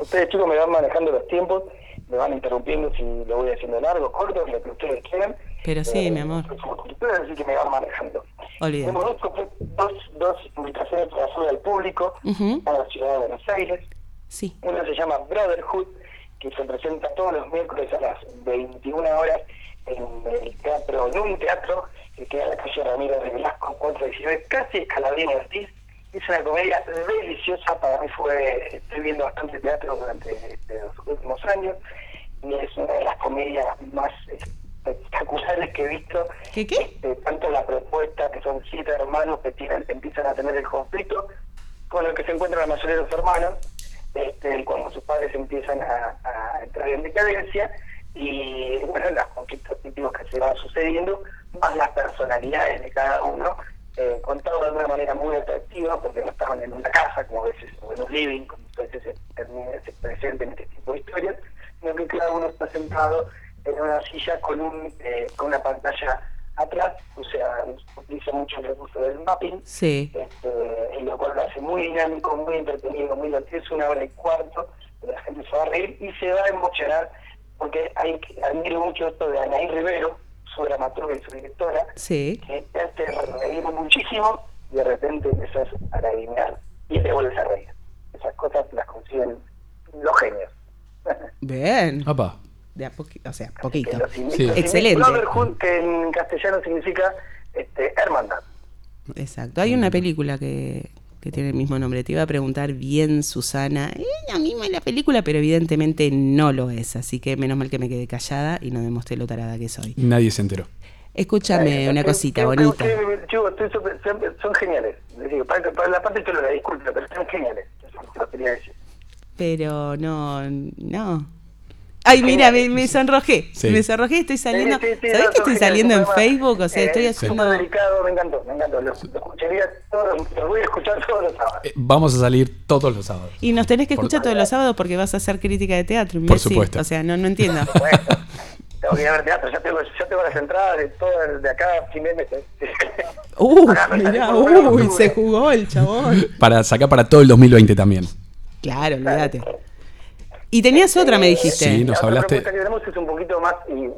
Ustedes chicos me van manejando los tiempos, me van interrumpiendo si lo voy haciendo largo, corto, lo que ustedes quieran. Pero sí, mi amor. Somos conductores, así que me van manejando. Tenemos dos, dos, dos invitaciones para hacer al público Ujú. a la ciudad de Buenos Aires. Sí. Una se llama Brotherhood, que se presenta todos los miércoles a las 21 horas en el teatro, en un teatro que queda en la calle Ramiro de Velasco, 419, casi Escalabrini Ortiz. Es una comedia deliciosa, para mí fue, estoy viendo bastante teatro durante este, los últimos años, y es una de las comedias más espectaculares que he visto. ¿Qué qué? Este, tanto la propuesta, que son siete hermanos que tienen, empiezan a tener el conflicto, con el que se encuentran la mayoría de los hermanos, este, cuando sus padres empiezan a, a entrar en decadencia, y bueno, los conflictos típicos que se van sucediendo, más las personalidades de cada uno, eh, contado de una manera muy atractiva, porque no estaban en una casa, como a veces, o en un living, como a veces se, se presenta en este tipo de historias, sino que cada uno está sentado en una silla con, un, eh, con una pantalla atrás, o sea, utiliza mucho el recurso del mapping, Sí. este, y lo cual lo hace muy dinámico, muy entretenido, muy divertido. Es una hora y cuarto, la gente se va a reír y se va a emocionar, porque hay que admiro mucho esto de Anaí Rivero, su dramaturga y su directora, Sí. que te hace reír muchísimo y de repente empiezas a lagrimear y te vuelves a reír. Esas cosas las consiguen los genios. (laughs) Bien. Papá. De a poquito, o sea, poquito. Sí. Excelente. Brotherhood, que en castellano significa este, hermandad. Exacto. Hay una película que, que tiene el mismo nombre. Te iba a preguntar bien, Susana. Es la misma la película, pero evidentemente no lo es. Así que menos mal que me quedé callada y no demostré lo tarada que soy. Nadie se enteró. Escúchame una Creo- cosita creo bonita. que, estoy súper- son, son geniales. Para, para la parte que lo disculpa, pero están geniales. Eso lo quería decir. Pero no, no. Ay, mira, me, me sonrojé. Sí. Me sonrojé, estoy saliendo. Sí, sí, sí, ¿Sabés no, que estoy saliendo en Facebook? O sea, eh, estoy haciendo. delicado, me encantó, me encantó. Lo, lo escucharía todos, lo voy a escuchar todos los sábados. Eh, vamos a salir todos los sábados. Y nos tenés que Por- escuchar todos los sábados porque vas a hacer crítica de teatro. Por supuesto. O sea, no, no entiendo. (laughs) Bueno, tengo que ir a ver teatro, ya tengo, ya tengo las entradas de todo el- de acá de mes. Uh, mirá, por uy, octubre. se jugó el chabón. Para sacar para todo el 2020 también. Claro, olvídate. Y tenías otra, me dijiste. Sí, nos la hablaste. propuesta que tenemos es un poquito más, y,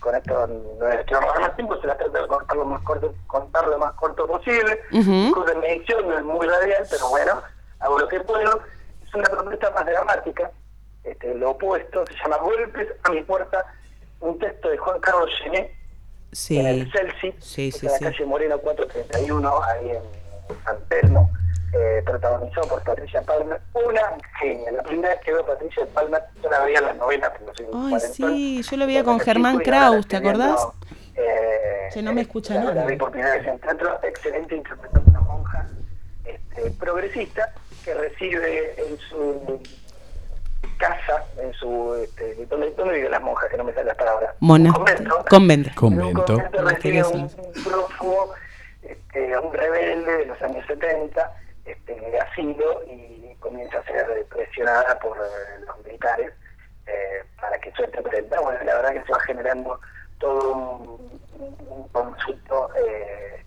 con esto no es que ahorrar más tiempo, se la trata de cortar lo más corto, contar lo más corto posible. Ujú. Incluso en mi edición no es muy radial, pero bueno, hago lo que puedo. Es una propuesta más dramática, este, lo opuesto, se llama Golpes a mi puerta, un texto de Juan Carlos Gené, Sí. en el Celsi, Sí, sí, en la sí. calle Moreno 431, ahí en San Telmo, eh, protagonizado por Patricia Palmer, una genia. La primera vez que veo a Patricia Palmer, yo la veía en las novelas, Ay, cuarentón. sí, yo lo veía con Cuando Germán Kraus, ¿te acordás? eh, no me escucha la, nada. La vi por primera vez en teatro, excelente interpretando una monja este, progresista que recibe en su casa, en su... Este, ¿dónde, ¿Dónde viven las monjas? Que no me salen las palabras. Mona. Convento. Convento. Convento. convento recibe a un prófugo, este, a un rebelde de los años 70, este, asilo y comienza a ser presionada por eh, los militares eh, para que suelte prenda. Bueno, la verdad que se va generando todo un, un consulto eh,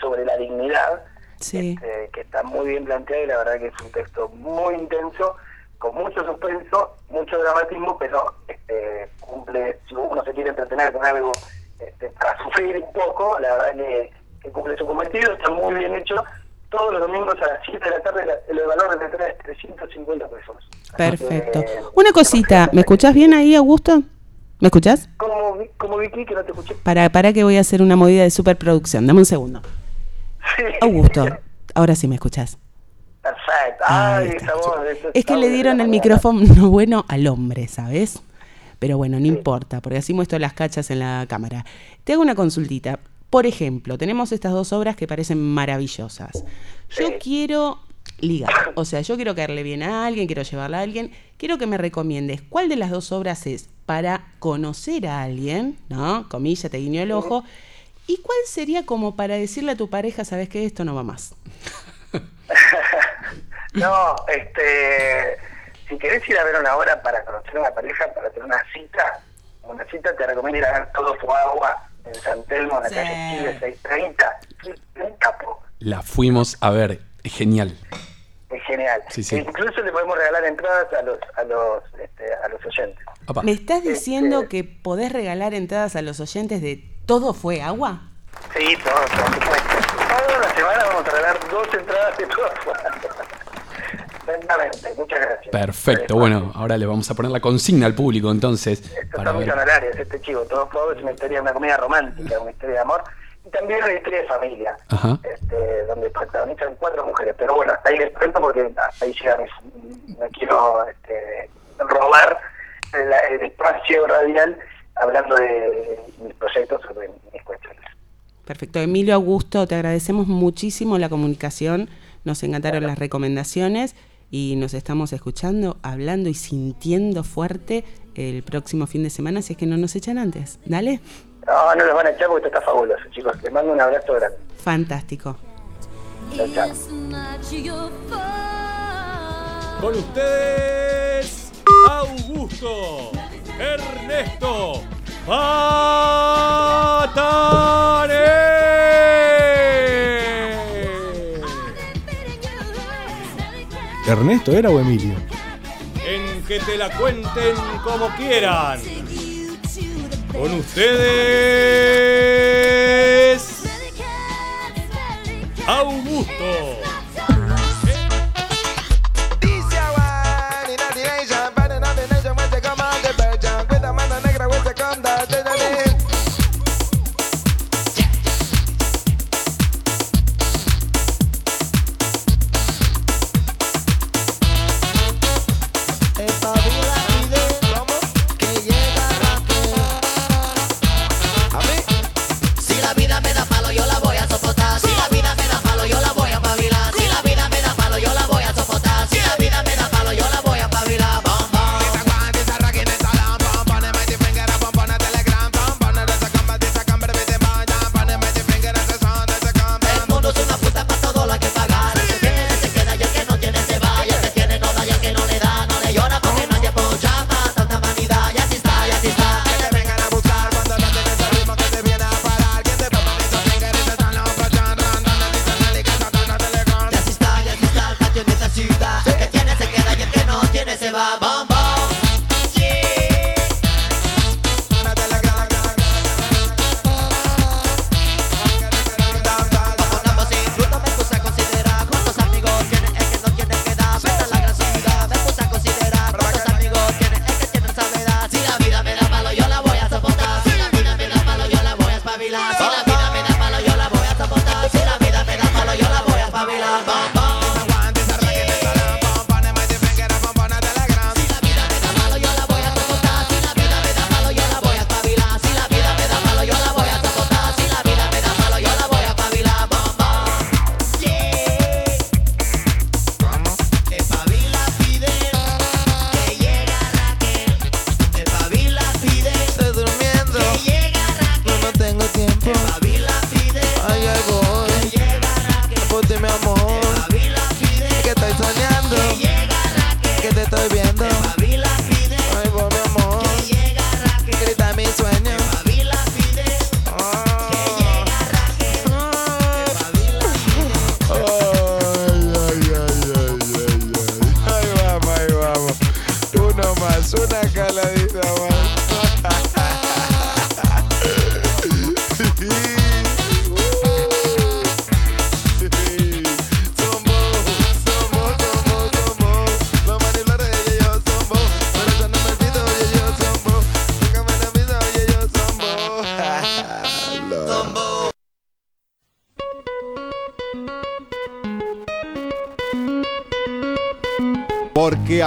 sobre la dignidad Sí. eh, que está muy bien planteado y la verdad que es un texto muy intenso, con mucho suspenso, mucho dramatismo, pero este, cumple, si uno se quiere entretener con algo este, para sufrir un poco, la verdad que, que cumple su cometido, está muy bien hecho. Todos los domingos a las 7 de la tarde el valor de entrada es 350 pesos. Perfecto. Eh, Una cosita, ¿me escuchás bien ahí, Augusto? ¿Me escuchás? ¿Cómo, vi- cómo Vicky que no te escuché? Para, para que voy a hacer una movida de superproducción. Dame un segundo. Augusto, ahora sí me escuchás. Perfecto. Ay, esa voz. esa- Es que le dieron el micrófono (laughs) bueno al hombre, ¿sabes? Pero bueno, no importa, porque así muestro las cachas en la cámara. Te hago una consultita. Por ejemplo, tenemos estas dos obras que parecen maravillosas. Yo quiero ligar, o sea, yo quiero caerle bien a alguien, quiero llevarla a alguien. Quiero que me recomiendes cuál de las dos obras es para conocer a alguien, ¿no? Comilla, te guiño el ojo. ¿Y cuál sería como para decirle a tu pareja, sabes que esto no va más? (laughs) No, este, si querés ir a ver una obra para conocer a una pareja, para tener una cita, una cita te recomiendo ir a ver Todo fue agua en San Telmo, en la calle Chile 630. Es un capo, La fuimos a ver. Es genial. es genial. Sí, sí. Incluso le podemos regalar entradas a los, a los, este, a los oyentes. ¿Me estás diciendo que podés regalar entradas a los oyentes de Todo fue agua? Sí, todo, por supuesto. Toda la semana vamos a regalar dos entradas de Todo fue agua. Exactamente, muchas gracias. Perfecto. Bueno, ahora le vamos a poner la consigna al público entonces. Para Está muy ver. honorario este chivo. Todo fue agua es una historia, una comedia romántica, una historia de amor. Y también una historia de familia. Ajá. este, donde protagonizan cuatro mujeres. Pero bueno, hasta ahí les cuento porque hasta ahí llega no quiero este, robar la- el espacio radial hablando de mis proyectos sobre mis cuestiones. Perfecto. Emilio Augusto, te agradecemos muchísimo la comunicación. Nos encantaron las recomendaciones y nos estamos escuchando, hablando y sintiendo fuerte el próximo fin de semana si es que no nos echan antes. Dale. No, no los van a echar porque esto está fabuloso, chicos. Les mando un abrazo grande. Fantástico. Chao, chao. Con ustedes, Augusto, Ernesto, Pataré. ¿Ernesto era o Emilio? En que te la cuenten como quieran. Con ustedes, Augusto.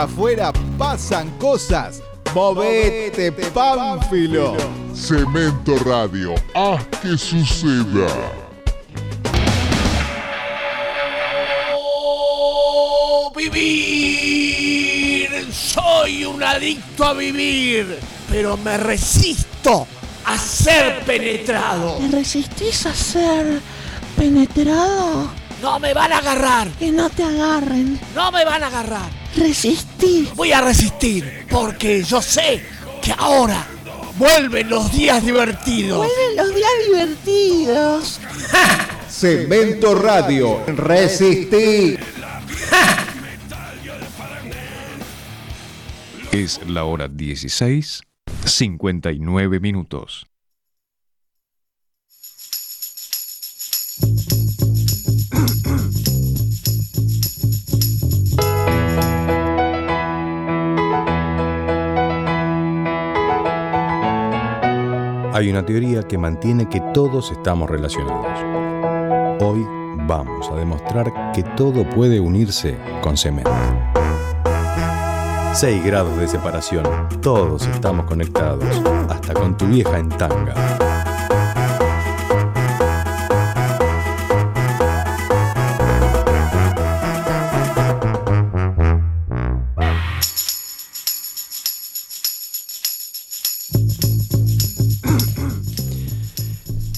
Afuera pasan cosas. Movete, Pánfilo. Cemento Radio, haz que suceda. ¡Oh, vivir! Soy un adicto a vivir, pero me resisto a ser penetrado. ¿Te resistís a ser penetrado? No me van a agarrar. Que no te agarren. No me van a agarrar. Resistí. Voy a resistir porque yo sé que ahora vuelven los días divertidos. Vuelven los días divertidos. (laughs) Cemento Radio, resistí. (laughs) Es la hora 16, 59 minutos. Hay una teoría que mantiene que todos estamos relacionados. Hoy vamos a demostrar que todo puede unirse con cemento. 6 grados de separación. Todos estamos conectados, hasta con tu vieja en tanga.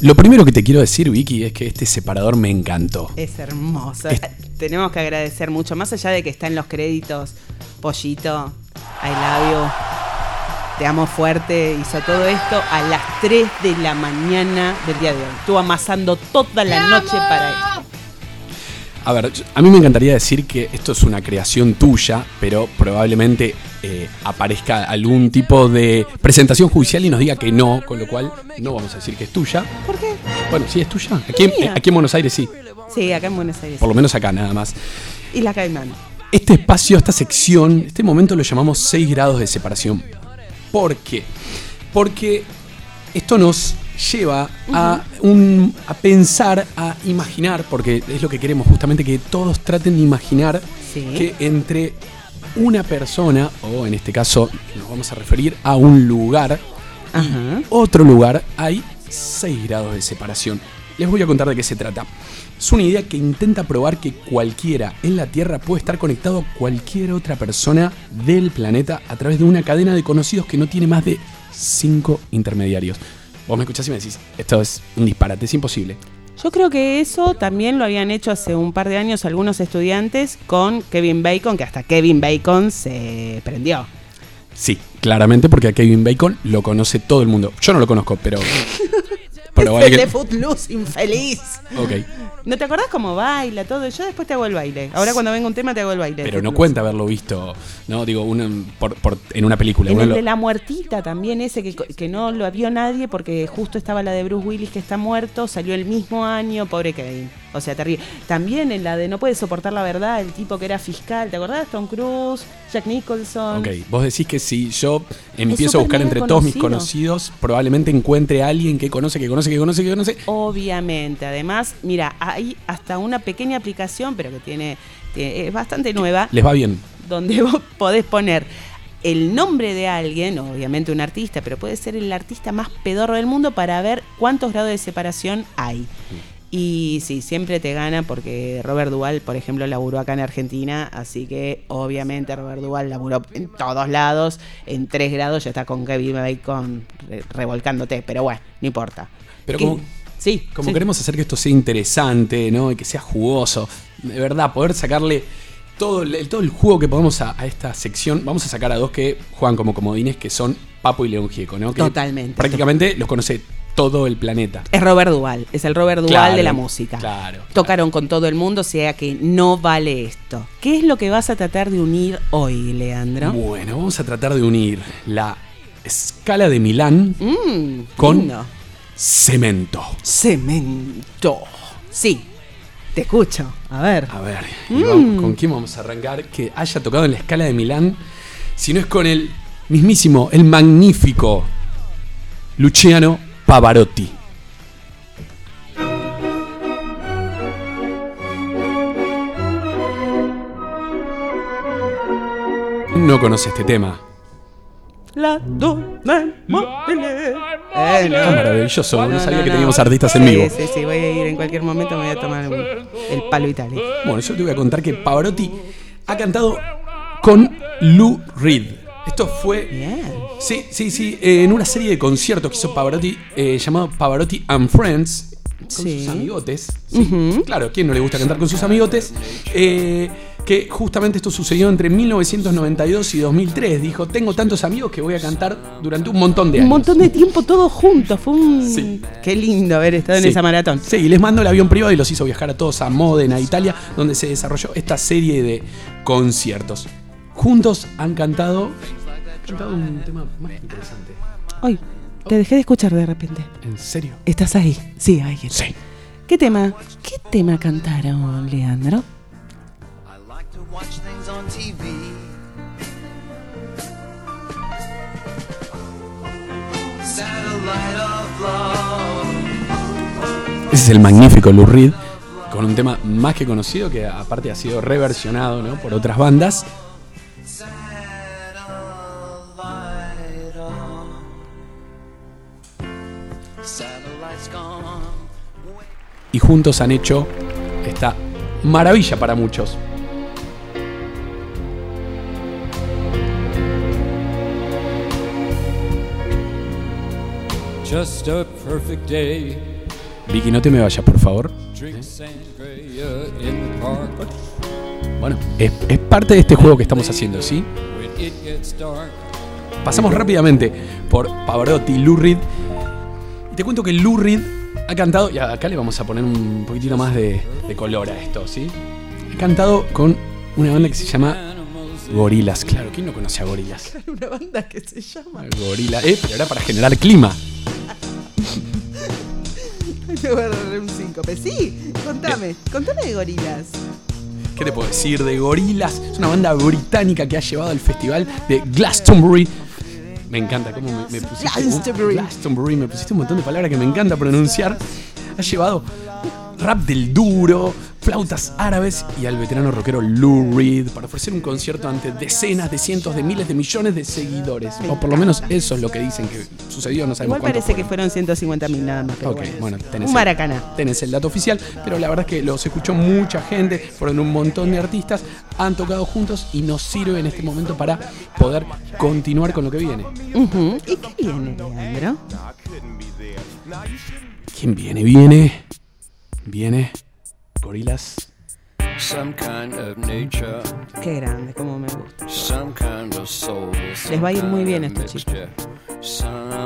Lo primero que te quiero decir, Vicky, es que este separador me encantó. Es hermoso. Tenemos que agradecer mucho, más allá de que está en los créditos, Pollito, I love you, te amo fuerte, hizo todo esto a las 3 de la mañana del día de hoy. Estuvo amasando toda la noche para esto. A ver, a mí me encantaría decir que esto es una creación tuya, pero probablemente eh, aparezca algún tipo de presentación judicial y nos diga que no, con lo cual no vamos a decir que es tuya. ¿Por qué? Bueno, sí, es tuya. Aquí, en- Mía. aquí en Buenos Aires sí, Sí, acá en Buenos Aires. por lo menos acá nada más. Y la Caimán. Este espacio, esta sección, este momento lo llamamos 6 grados de separación. ¿Por qué? Porque esto nos lleva a, un, a pensar, a imaginar, porque es lo que queremos justamente, que todos traten de imaginar Sí. que entre una persona, o en este caso nos vamos a referir a un lugar, y otro lugar, hay 6 grados de separación. Les voy a contar de qué se trata. Es una idea que intenta probar que cualquiera en la Tierra puede estar conectado a cualquier otra persona del planeta a través de una cadena de conocidos que no tiene más de 5 intermediarios. Vos me escuchás y me decís, esto es un disparate, es imposible. Yo creo que eso también lo habían hecho hace un par de años algunos estudiantes con Kevin Bacon, que hasta Kevin Bacon se prendió. Sí, claramente porque a Kevin Bacon lo conoce todo el mundo. Yo no lo conozco, pero... (laughs) pero vale que- de Footloose, infeliz. Ok. ¿No te acordás cómo baila todo? Yo después te hago el baile. Ahora cuando venga un tema te hago el baile. Pero no cuenta haberlo visto, ¿no? Digo, una- por- por- en una película. En el lo- de la muertita también, ese que, que no lo vio nadie porque justo estaba la de Bruce Willis que está muerto, salió el mismo año, pobre Kevin. O sea, terrible. También en la de No puede soportar la verdad, el tipo que era fiscal, ¿te acordás? Tom Cruise, Jack Nicholson. Ok, vos decís que si yo empiezo a buscar entre todos mis conocido. conocidos, probablemente encuentre a alguien que conoce, que conoce, que conoce, que conoce. Obviamente, además, mira, hay hasta una pequeña aplicación, pero que tiene, tiene- es bastante nueva, Les va bien. donde (laughs) vos podés poner el nombre de alguien, obviamente un artista, pero puede ser el artista más pedorro del mundo para ver cuántos grados de separación hay. Y sí, siempre te gana porque Robert Duval, por ejemplo, laburó acá en Argentina, así que obviamente Robert Duval laburó en todos lados, en tres grados ya está con Kevin Bacon re- revolcándote, pero bueno, no importa. Pero como, sí, como sí. queremos hacer que esto sea interesante, ¿no? Y que sea jugoso, de verdad, poder sacarle todo el, todo el jugo que podemos a, a esta sección, vamos a sacar a dos que juegan como comodines, que son Papo y León Gieco, ¿no? Que Totalmente. Prácticamente los conoce todo el planeta. Es Robert Duval, es el Robert Duval Claro, de la música. Claro. Tocaron con todo el mundo, o sea que no vale esto. ¿Qué es lo que vas a tratar de unir hoy, Leandro? Bueno, vamos a tratar de unir la escala de Milán Mm, con lindo. cemento. Cemento. Sí, te escucho. A ver. A ver, ¿y Mm. vamos- ¿con quién vamos a arrancar? Que haya tocado en la escala de Milán, si no es con el mismísimo, el magnífico Luciano Pavarotti. no conoce este tema? La mobile. Qué maravilloso, no sabía que teníamos artistas en Sí, vivo. Sí, sí, voy a ir en cualquier momento, me voy a tomar un- el palo Italia. Bueno, yo te voy a contar que Pavarotti ha cantado con Lou Reed. Esto fue. Sí, sí, sí. eh, en una serie de conciertos que hizo Pavarotti eh, llamado Pavarotti and Friends. Con Sí. sus amigotes. Sí, Claro, ¿quién no le gusta cantar con sus amigotes? Eh, que justamente esto sucedió entre 1992 y 2003. Dijo: Tengo tantos amigos que voy a cantar durante un montón de Un años. montón de tiempo todos juntos. Fue un. Qué lindo haber estado en esa maratón. Sí, y les mandó el avión privado y los hizo viajar a todos a Módena, Italia, donde se desarrolló esta serie de conciertos. Juntos han cantado, han cantado un tema más interesante. Ay, te dejé de escuchar de repente. ¿En serio? ¿Estás ahí? Sí, ahí está. Sí. ¿Qué tema? ¿Qué tema cantaron, Leandro? Ese es el magnífico Lou Reed, con un tema más que conocido que aparte ha sido reversionado ¿no? por otras bandas. Y juntos han hecho esta maravilla para muchos. Just a perfect day. Vicky, no te me vayas, por favor. Park. Bueno, es, es parte de este juego que estamos haciendo, ¿sí? Pasamos rápidamente por Pavarotti. Y te cuento que Lou Reed ha cantado, y acá le vamos a poner un poquitito más de, de color a esto, ¿sí? Ha cantado con una banda que se llama Gorilas. Claro, ¿quién no conoce a Gorilas? (laughs) Una banda que se llama. Gorila, eh, pero era para generar clima. (laughs) Me voy a agarrar un síncope. Sí, contame. Contame de gorilas. ¿Qué te puedo decir de Gorilas? Es una banda británica que ha llevado al festival de Glastonbury. Me encanta cómo me, me pusiste. un- Glastonbury. Glastonbury, me pusiste un montón de palabras que me encanta pronunciar. Ha llevado rap del duro, flautas árabes y al veterano rockero Lou Reed para ofrecer un concierto ante decenas de cientos de miles de millones de seguidores. O por lo menos eso es lo que dicen que sucedió, no sabemos Igual cuánto parece que fueron 150 mil nada más. pero Ok, bueno, tenés un el- maracaná. Tenés el dato oficial, pero la verdad es que los escuchó mucha gente, fueron un montón de artistas, han tocado juntos y nos sirve en este momento para poder continuar con lo que viene. ¿Y qué viene, Leandro? ¿Quién viene? Viene. Viene. Gorilas. Some kind of nature. Qué grande, como me gusta. Some kind of soul. Les va a ir muy bien estos chicos.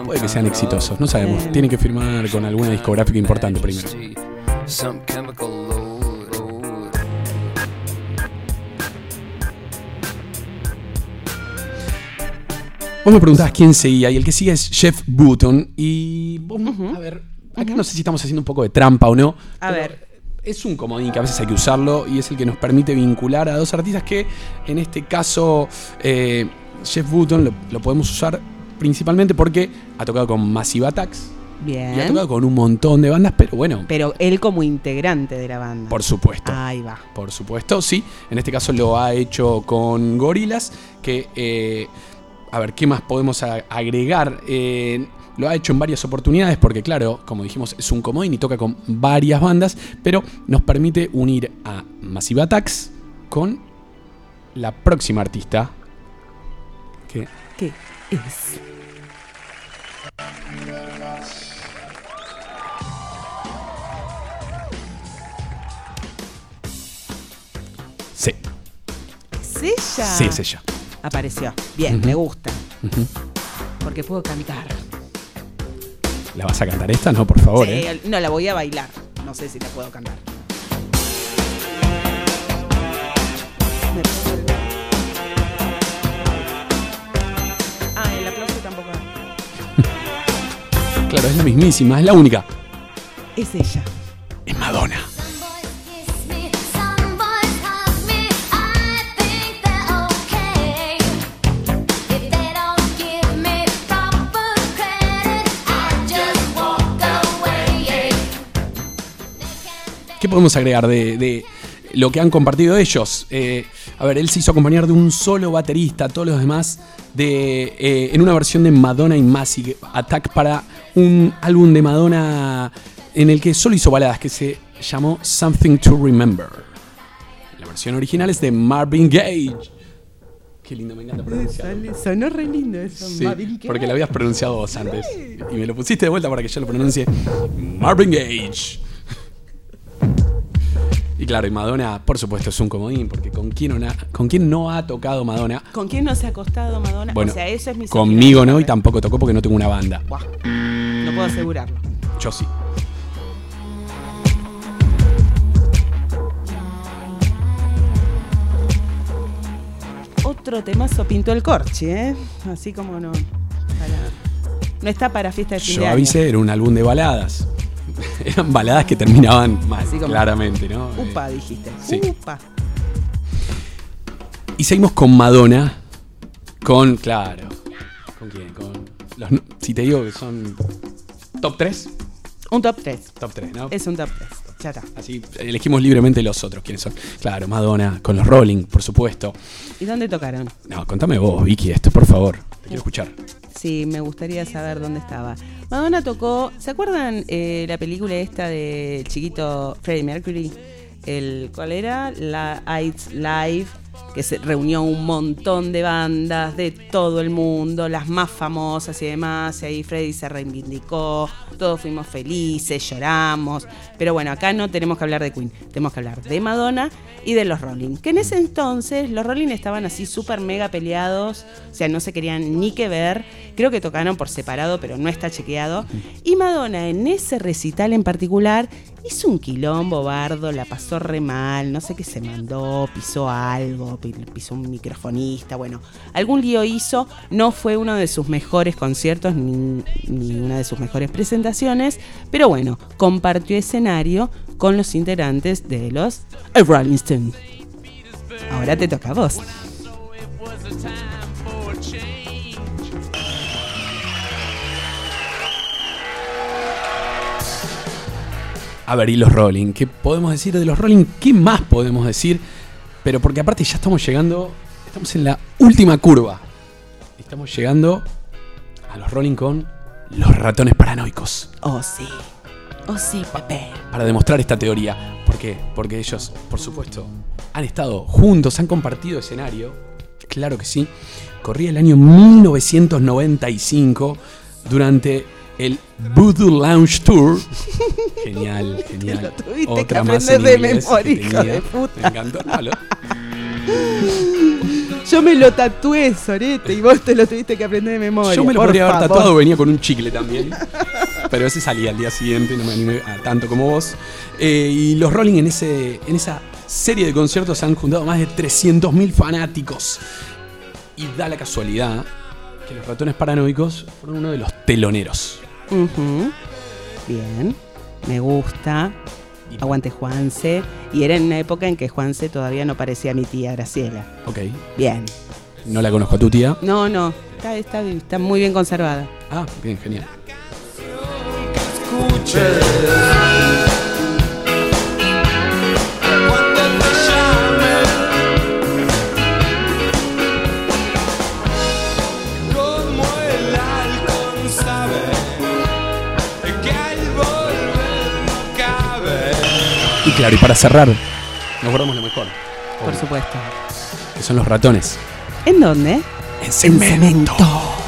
Puede que sean exitosos, no sabemos. Tienen que firmar con alguna discográfica importante primero. Vos me preguntabas quién seguía y el que sigue es Jeff Button. Y vos, a ver, acá no sé si estamos haciendo un poco de trampa o no. A ver. Es un comodín que a veces hay que usarlo y es el que nos permite vincular a dos artistas que, en este caso, eh, Jeff Button lo, lo podemos usar principalmente porque ha tocado con Massive Attacks Bien. y ha tocado con un montón de bandas, pero bueno, Pero él como integrante de la banda. por supuesto. Ahí va. Por supuesto, sí. En este caso lo ha hecho con Gorilas, que, eh, a ver, ¿qué más podemos agregar? Eh, lo ha hecho en varias oportunidades porque, claro, como dijimos, es un comodín y toca con varias bandas, pero nos permite unir a Massive Attacks con la próxima artista, que ¿Qué es? sí, ¿Es ella? sí es ella. Apareció. Bien, me gusta. Porque puedo cantar. ¿La vas a cantar esta? No, por favor. Sí, ¿eh? No, la voy a bailar. No sé si la puedo cantar. Ah, el aplauso tampoco. (laughs) Claro, es la mismísima, es la única. Es ella. Es Madonna. ¿Qué podemos agregar de, de lo que han compartido ellos. Eh, a ver, él se hizo acompañar de un solo baterista, todos los demás, de, eh, en una versión de Madonna y Massive Attack para un álbum de Madonna en el que solo hizo baladas que se llamó Something to Remember. La versión original es de Marvin Gaye. Qué lindo, me encanta pronunciarlo. Sonó re lindo eso. Sí, Marvin Gaye. porque lo habías pronunciado vos antes. Y me lo pusiste de vuelta para que yo lo pronuncie. Marvin Gage. Y claro, y Madonna, por supuesto, es un comodín, porque ¿con quién, no ha- con quién no ha tocado Madonna? ¿Con quién no se ha acostado Madonna? Bueno, o sea, eso es mi conmigo no, y tampoco tocó porque no tengo una banda. No puedo asegurarlo. Yo sí. Otro temazo pintó el corche, ¿eh? Así como no. para- no está para fiesta de fin Yo de año. avisé, era un álbum de baladas. (laughs) Eran baladas que terminaban mal, Así como- claramente, ¿no? Upa, dijiste. Sí. Upa. Y seguimos con Madonna. Con, claro. ¿Con quién? Con los, si te digo que son top 3. Un top 3. Top 3, ¿no? Es un top 3. Ya está. Así elegimos libremente los otros, quiénes son. Claro, Madonna, con los Rolling, por supuesto. ¿Y dónde tocaron? No, contame vos, Vicky, esto, por favor. Te quiero escuchar. Sí, me gustaría saber dónde estaba. Madonna tocó. ¿Se acuerdan eh, la película esta del chiquito Freddie Mercury? El, ¿Cuál era? La AIDS Live, que se reunió un montón de bandas de todo el mundo, las más famosas y demás. Y ahí Freddie se reivindicó, todos fuimos felices, lloramos. Pero bueno, acá no tenemos que hablar de Queen, tenemos que hablar de Madonna y de los Rolling. Que en ese entonces los Rolling estaban así súper mega peleados, o sea, no se querían ni que ver. Creo que tocaron por separado, pero no está chequeado. Y Madonna en ese recital en particular hizo un quilombo bardo, la pasó re mal, no sé qué se mandó, pisó algo, pi- pisó un microfonista, bueno, algún lío hizo, no fue uno de sus mejores conciertos ni, ni una de sus mejores presentaciones, pero bueno, compartió escenario con los integrantes de los Rolling Stones. Ahora te toca a vos. A ver, y los Rolling, ¿qué podemos decir de los Rolling? ¿Qué más podemos decir? Pero porque aparte ya estamos llegando, estamos en la última curva. Estamos llegando a los Rolling con los ratones paranoicos. Oh, sí. Oh, sí, Pepe. Para demostrar esta teoría. ¿Por qué? Porque ellos, por supuesto, han estado juntos, han compartido escenario. Claro que sí. Corría el año 1995 durante el Voodoo Lounge Tour. Genial, (laughs) genial. Lo tuviste Otra que más en de inglés memoria, que hijo tenía. de puta. Me encantó. Lo- Yo me lo tatué, Sorete, y vos te lo tuviste que aprender de memoria. Yo me lo por podría haber tatuado, venía con un chicle también. Pero ese salía al día siguiente, no me animé a tanto como vos. Eh, y los Rolling en, ese, en esa serie de conciertos han juntado más de 300.000 fanáticos. Y da la casualidad que los ratones paranoicos fueron uno de los teloneros. Ujú. Bien, me gusta. Aguante Juanse. Y era en una época en que Juanse todavía no parecía mi tía Graciela. Ok. Bien. No la conozco a tu tía. No, no, está, está, está muy bien conservada. Ah, bien, genial. Claro, y para cerrar, nos guardamos lo mejor. Por supuesto. Que son los ratones. ¿En dónde? En cemento.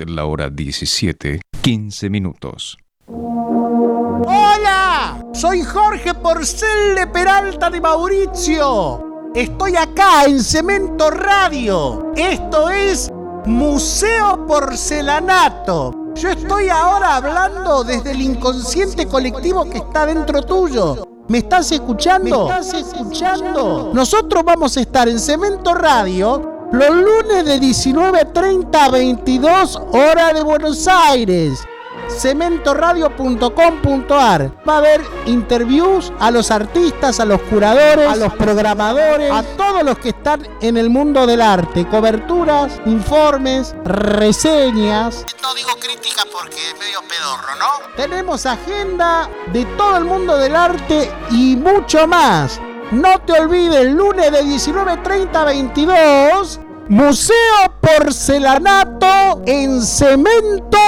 Es la hora 17, 15 minutos. ¡Hola! Soy Jorge Porcel de Peralta de Mauricio. Estoy acá en Cemento Radio. Esto es Museo Porcelanato. Yo estoy ahora hablando desde el inconsciente colectivo que está dentro tuyo. ¿Me estás escuchando? ¿Me estás escuchando? Nosotros vamos a estar en Cemento Radio los lunes de 19.30 a 22 hora de Buenos Aires cementoradio.com.ar Va a haber interviews a los artistas, a los curadores, a los programadores, a todos los que están en el mundo del arte. Coberturas, informes, reseñas. No digo crítica porque es medio pedorro, ¿no? Tenemos agenda de todo el mundo del arte y mucho más. No te olvides, lunes de 19.30 a 22. Museo Porcelanato en Cemento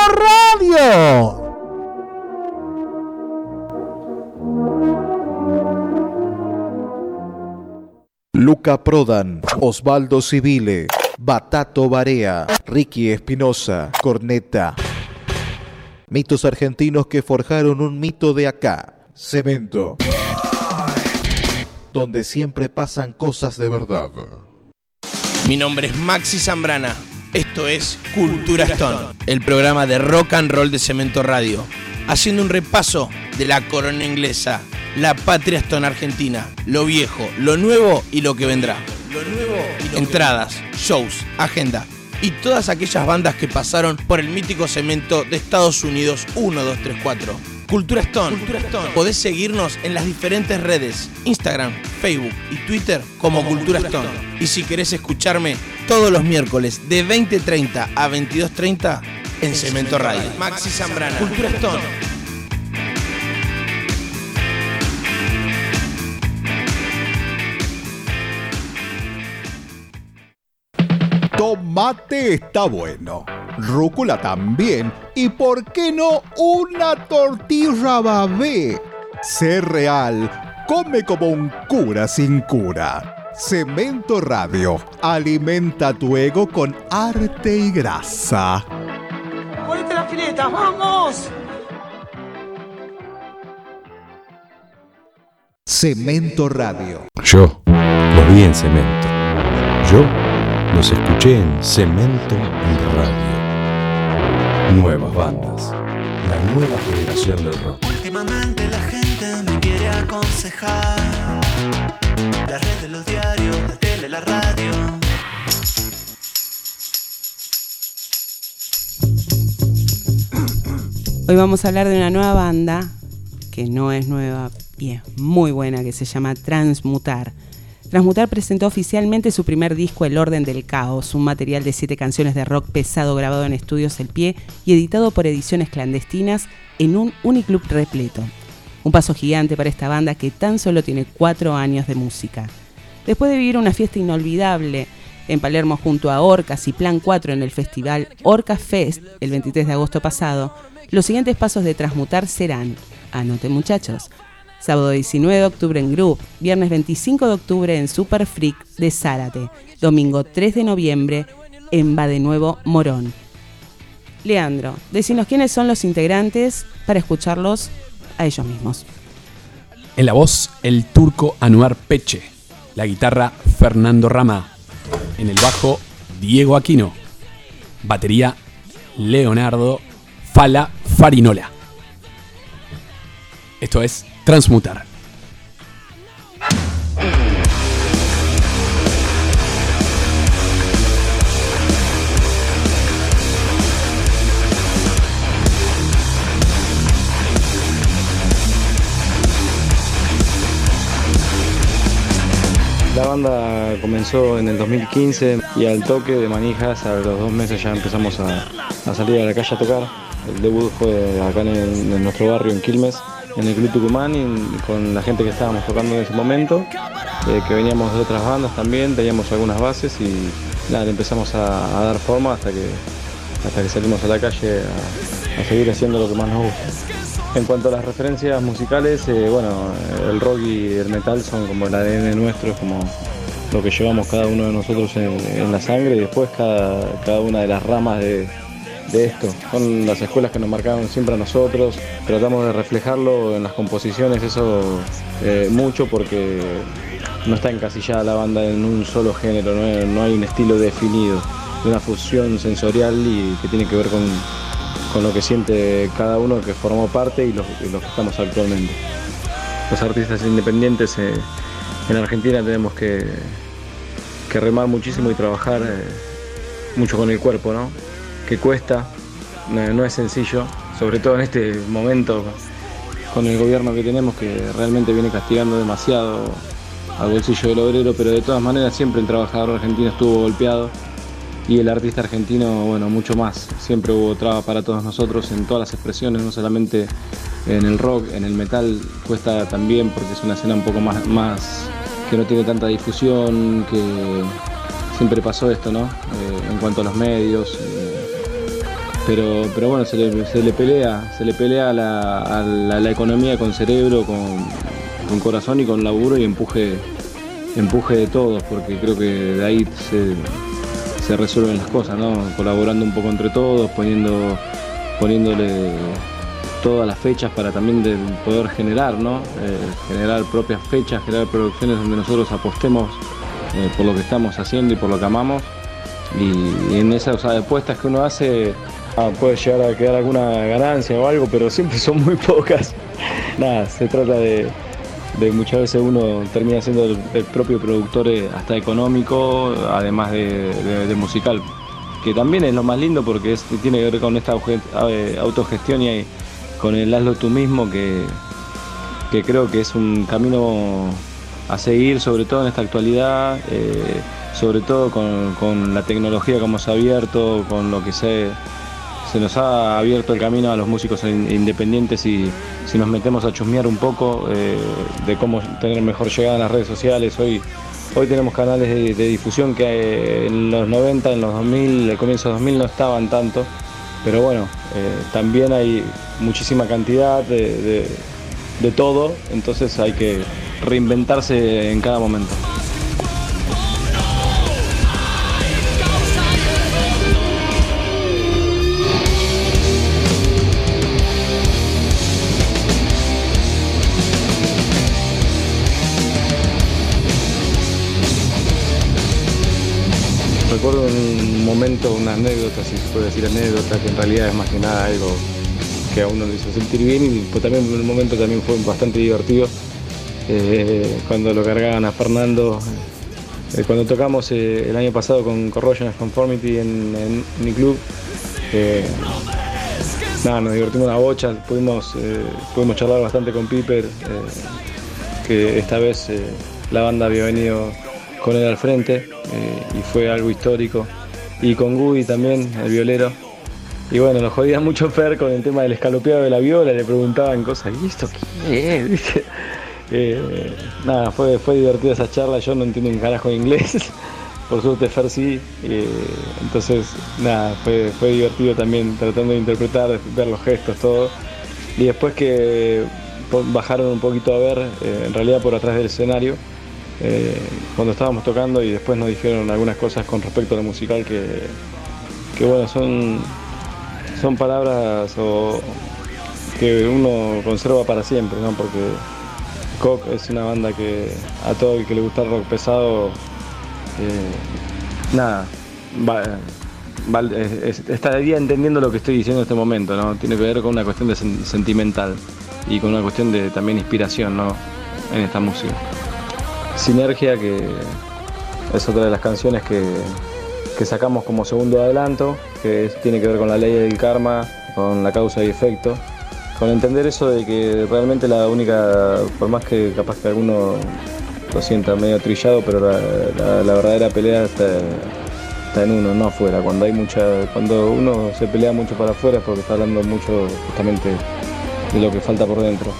Radio. Luca Prodan, Osvaldo Civile, Batato Barea, Ricky Espinosa, Corneta. Mitos argentinos que forjaron un mito de acá. Cemento. Donde siempre pasan cosas de verdad. Mi nombre es Maxi Zambrana. Esto es Cultura Stone, el programa de rock and roll de Cemento Radio, haciendo un repaso de la corona inglesa, la patria Stone argentina, lo viejo, lo nuevo y lo que vendrá. Lo nuevo Entradas, shows, agenda y todas aquellas bandas que pasaron por el mítico cemento de Estados Unidos 1, 2, 3, 4. Cultura Stone. Podés seguirnos en las diferentes redes, Instagram, Facebook y Twitter como Cultura Stone. Y si querés escucharme todos los miércoles de 20.30 a 22.30 en Cemento Radio. Maxi Zambrana. Cultura Stone. Tomate está bueno. Rúcula también. Y por qué no una tortilla babé. Sé real. Come como un cura sin cura. Cemento Radio. Alimenta tu ego con arte y grasa. ¡Ponete la fileta! ¡Vamos! Cemento Radio. Yo los vi en cemento. Yo los escuché en Cemento Radio. Nuevas bandas. La nueva generación del rock. Últimamente la gente me quiere aconsejar. La red de los diarios, la tele, la radio. Hoy vamos a hablar de una nueva banda que no es nueva y es muy buena, que se llama Transmutar. Transmutar presentó oficialmente su primer disco El Orden del Caos, un material de siete canciones de rock pesado grabado en estudios El Pie y editado por ediciones clandestinas en un uniclub repleto. Un paso gigante para esta banda que tan solo tiene cuatro años de música. Después de vivir una fiesta inolvidable en Palermo junto a Orcas y Plan 4 en el festival Orca Fest el 23 de agosto pasado, los siguientes pasos de Transmutar serán, anoten muchachos, sábado 19 de octubre en Group, viernes 25 de octubre en Super Freak de Zárate, domingo 3 de noviembre en Va de Nuevo Morón. Leandro, decinos quiénes son los integrantes para escucharlos a ellos mismos. En la voz, el turco Anuar Peche. La guitarra, Fernando Rama. En el bajo, Diego Aquino. Batería, Leonardo Fala Farinola. Esto es Transmutar. La banda comenzó en el 2015 y al toque de manijas a los dos meses ya empezamos a, salir a la calle a tocar. El debut fue acá en, en nuestro barrio, en Quilmes, en el Club Tucumán y con la gente que estábamos tocando en ese momento, eh, que veníamos de otras bandas también, teníamos algunas bases y nada, le empezamos a, dar forma hasta que, hasta que salimos a la calle a, a seguir haciendo lo que más nos gusta. En cuanto a las referencias musicales, eh, bueno, el rock y el metal son como el ADN nuestro, es como lo que llevamos cada uno de nosotros en, en la sangre y después cada, cada una de las ramas de, de esto. Son las escuelas que nos marcaron siempre a nosotros. Tratamos de reflejarlo en las composiciones, eso eh, mucho porque no está encasillada la banda en un solo género, no no hay un estilo definido, de una fusión sensorial y que tiene que ver con, con lo que siente cada uno que formó parte y los que estamos actualmente. Los artistas independientes eh, en Argentina tenemos que, que remar muchísimo y trabajar eh, mucho con el cuerpo, ¿no? Que cuesta, no, es sencillo, sobre todo en este momento con el gobierno que tenemos que realmente viene castigando demasiado al bolsillo del obrero, pero de todas maneras siempre el trabajador argentino estuvo golpeado y el artista argentino, bueno, mucho más. Siempre hubo traba para todos nosotros en todas las expresiones, no solamente en el rock, en el metal cuesta también porque es una escena un poco más, más que no tiene tanta difusión, que siempre pasó esto, ¿no? Eh, en cuanto a los medios. Pero, pero bueno, se le, pelea, se le pelea la, a la- economía con cerebro, con, con corazón y con laburo y empuje, empuje de todos, porque creo que de ahí se, se resuelven las cosas, ¿no? Colaborando un poco entre todos, poniendo, poniéndole todas las fechas para también de poder generar, ¿no? Eh, generar propias fechas, generar producciones donde nosotros apostemos eh, por lo que estamos haciendo y por lo que amamos. Y en esas apuestas que uno hace ah, puede llegar a quedar alguna ganancia o algo, pero siempre son muy pocas. Nada, se trata de, de muchas veces uno termina siendo el, propio productor eh, hasta económico, además de, musical, que también es lo más lindo porque es- tiene que ver con esta eh, autogestión y con el hazlo tú mismo que, que creo que es un camino a seguir, sobre todo en esta actualidad, eh, sobre todo con, con la tecnología como se ha abierto, con lo que se, se nos ha abierto el camino a los músicos in- independientes y si nos metemos a chusmear un poco eh, de cómo tener mejor llegada en las redes sociales, hoy, hoy tenemos canales de, difusión que eh, en los 90, en los 2000, el comienzo de 2000 no estaban tanto, pero bueno, eh, también hay muchísima cantidad de- de todo, entonces hay que reinventarse en cada momento. Recuerdo un momento, una anécdota, si se puede decir anécdota, que en realidad es más que nada algo que a uno le hizo sentir bien y pues también un momento también fue bastante divertido eh, cuando lo cargaban a Fernando. eh, cuando tocamos eh, el año pasado con Corrosion Conformity en, en mi club, eh, nada, nos divertimos una bocha, pudimos, pudimos charlar bastante con Piper, que esta vez la banda había venido con él al frente eh, y fue algo histórico. Y con Gui también, el violero. Y bueno, nos jodía mucho Fer con el tema del escalopeado de la viola, le preguntaban cosas, ¿y esto qué es? (laughs) Eh, nada, fue, fue divertida esa charla, yo no entiendo un carajo de inglés, (laughs) por suerte Fer sí, eh, entonces nada, fue, fue divertido también tratando de interpretar, ver los gestos, todo. Y después que bajaron un poquito a ver, en realidad por atrás del escenario, eh, cuando estábamos tocando y después nos dijeron algunas cosas con respecto a lo musical que, que bueno, son, son palabras o que uno conserva para siempre, ¿no? Porque Cock es una banda que a todo el que le gusta el rock pesado, eh, nada, va- va- es- es- estaría entendiendo lo que estoy diciendo en este momento, ¿no? Tiene que ver con una cuestión de sen- sentimental y con una cuestión de también inspiración, ¿no? En esta música. Sinergia, que es otra de las canciones que, que sacamos como segundo adelanto, que tiene que ver con la ley del karma, con la causa y efecto, con entender eso de que realmente la única, por más que capaz que alguno lo sienta medio trillado, pero la verdadera pelea está, está en uno, no afuera. Cuando hay mucha, cuando uno se pelea mucho para afuera es porque está hablando mucho justamente de lo que falta por dentro.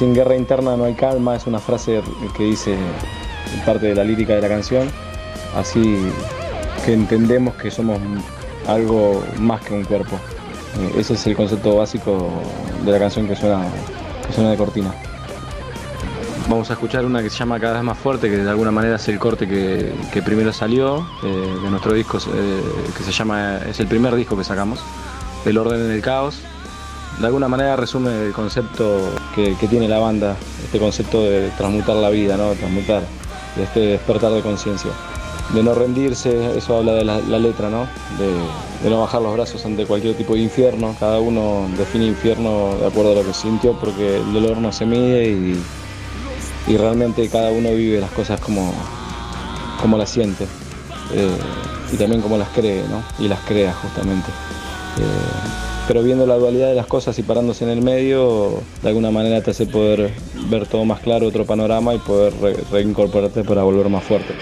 Sin guerra interna no hay calma, es una frase que dice parte de la lírica de la canción. Así que entendemos que somos algo más que un cuerpo. Eh, Ese es el concepto básico de la canción que suena, que suena de cortina. Vamos a escuchar una que se llama Cada vez más fuerte, que de alguna manera es el corte que, que primero salió eh, de nuestro disco, eh, que se llama, es el primer disco que sacamos. el orden en el caos. De alguna manera resume el concepto que, tiene la banda, este concepto de transmutar la vida, ¿no? Transmutar, de este despertar de conciencia. De no rendirse, eso habla de la, letra, ¿no? De, no bajar los brazos ante cualquier tipo de infierno. Cada uno define infierno de acuerdo a lo que sintió, porque el dolor no se mide y, y realmente cada uno vive las cosas como, como las siente. eh, y también como las cree, ¿no? Y las crea justamente. Eh, pero viendo la dualidad de las cosas y parándose en el medio, de alguna manera te hace poder ver todo más claro, otro panorama y poder re- reincorporarte para volver más fuerte.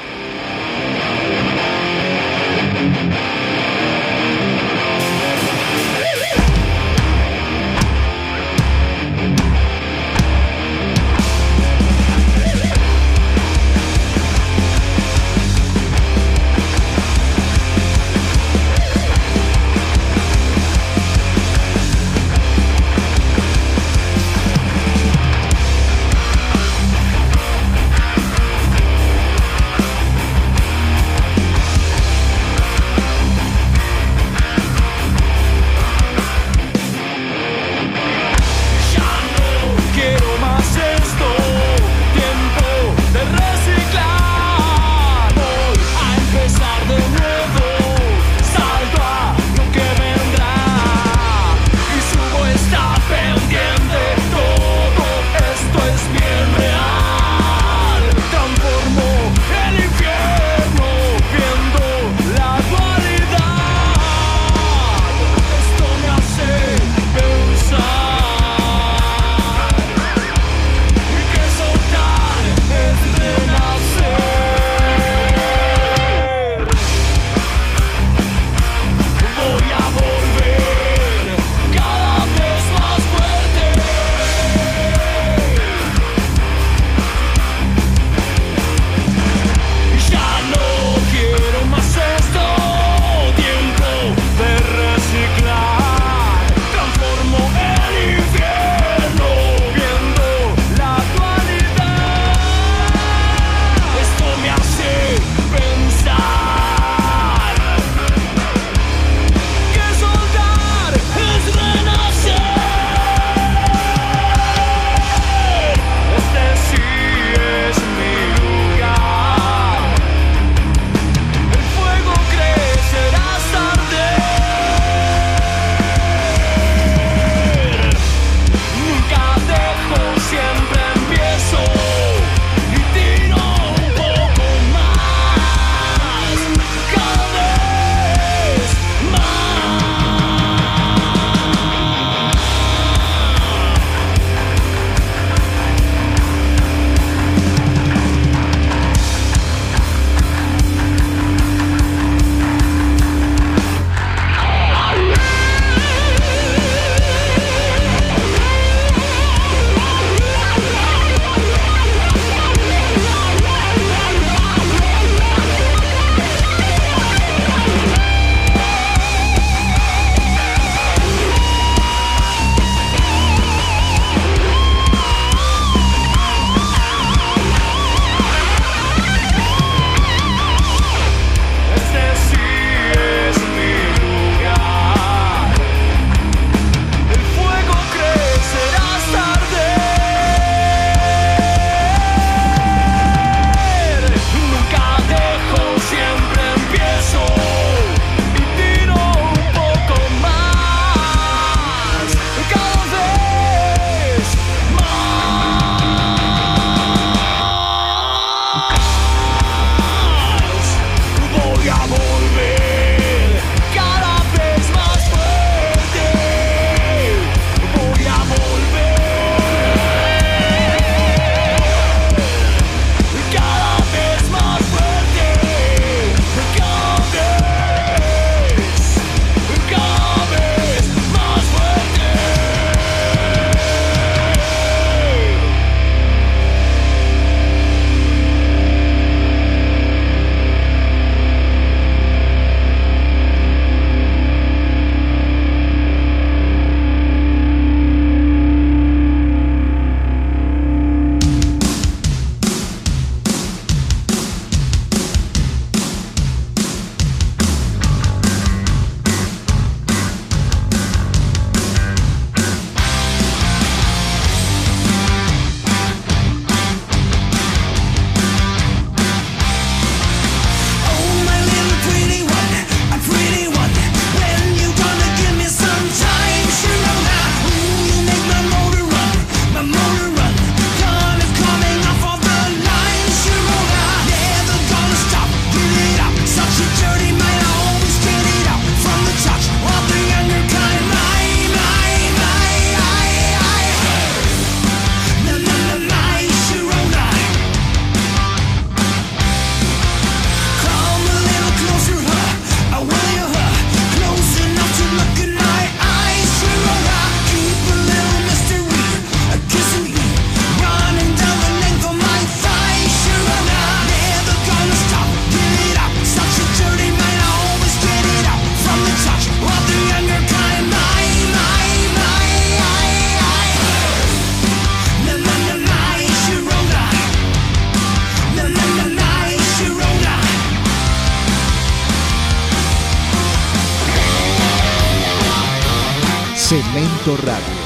Cemento Radio.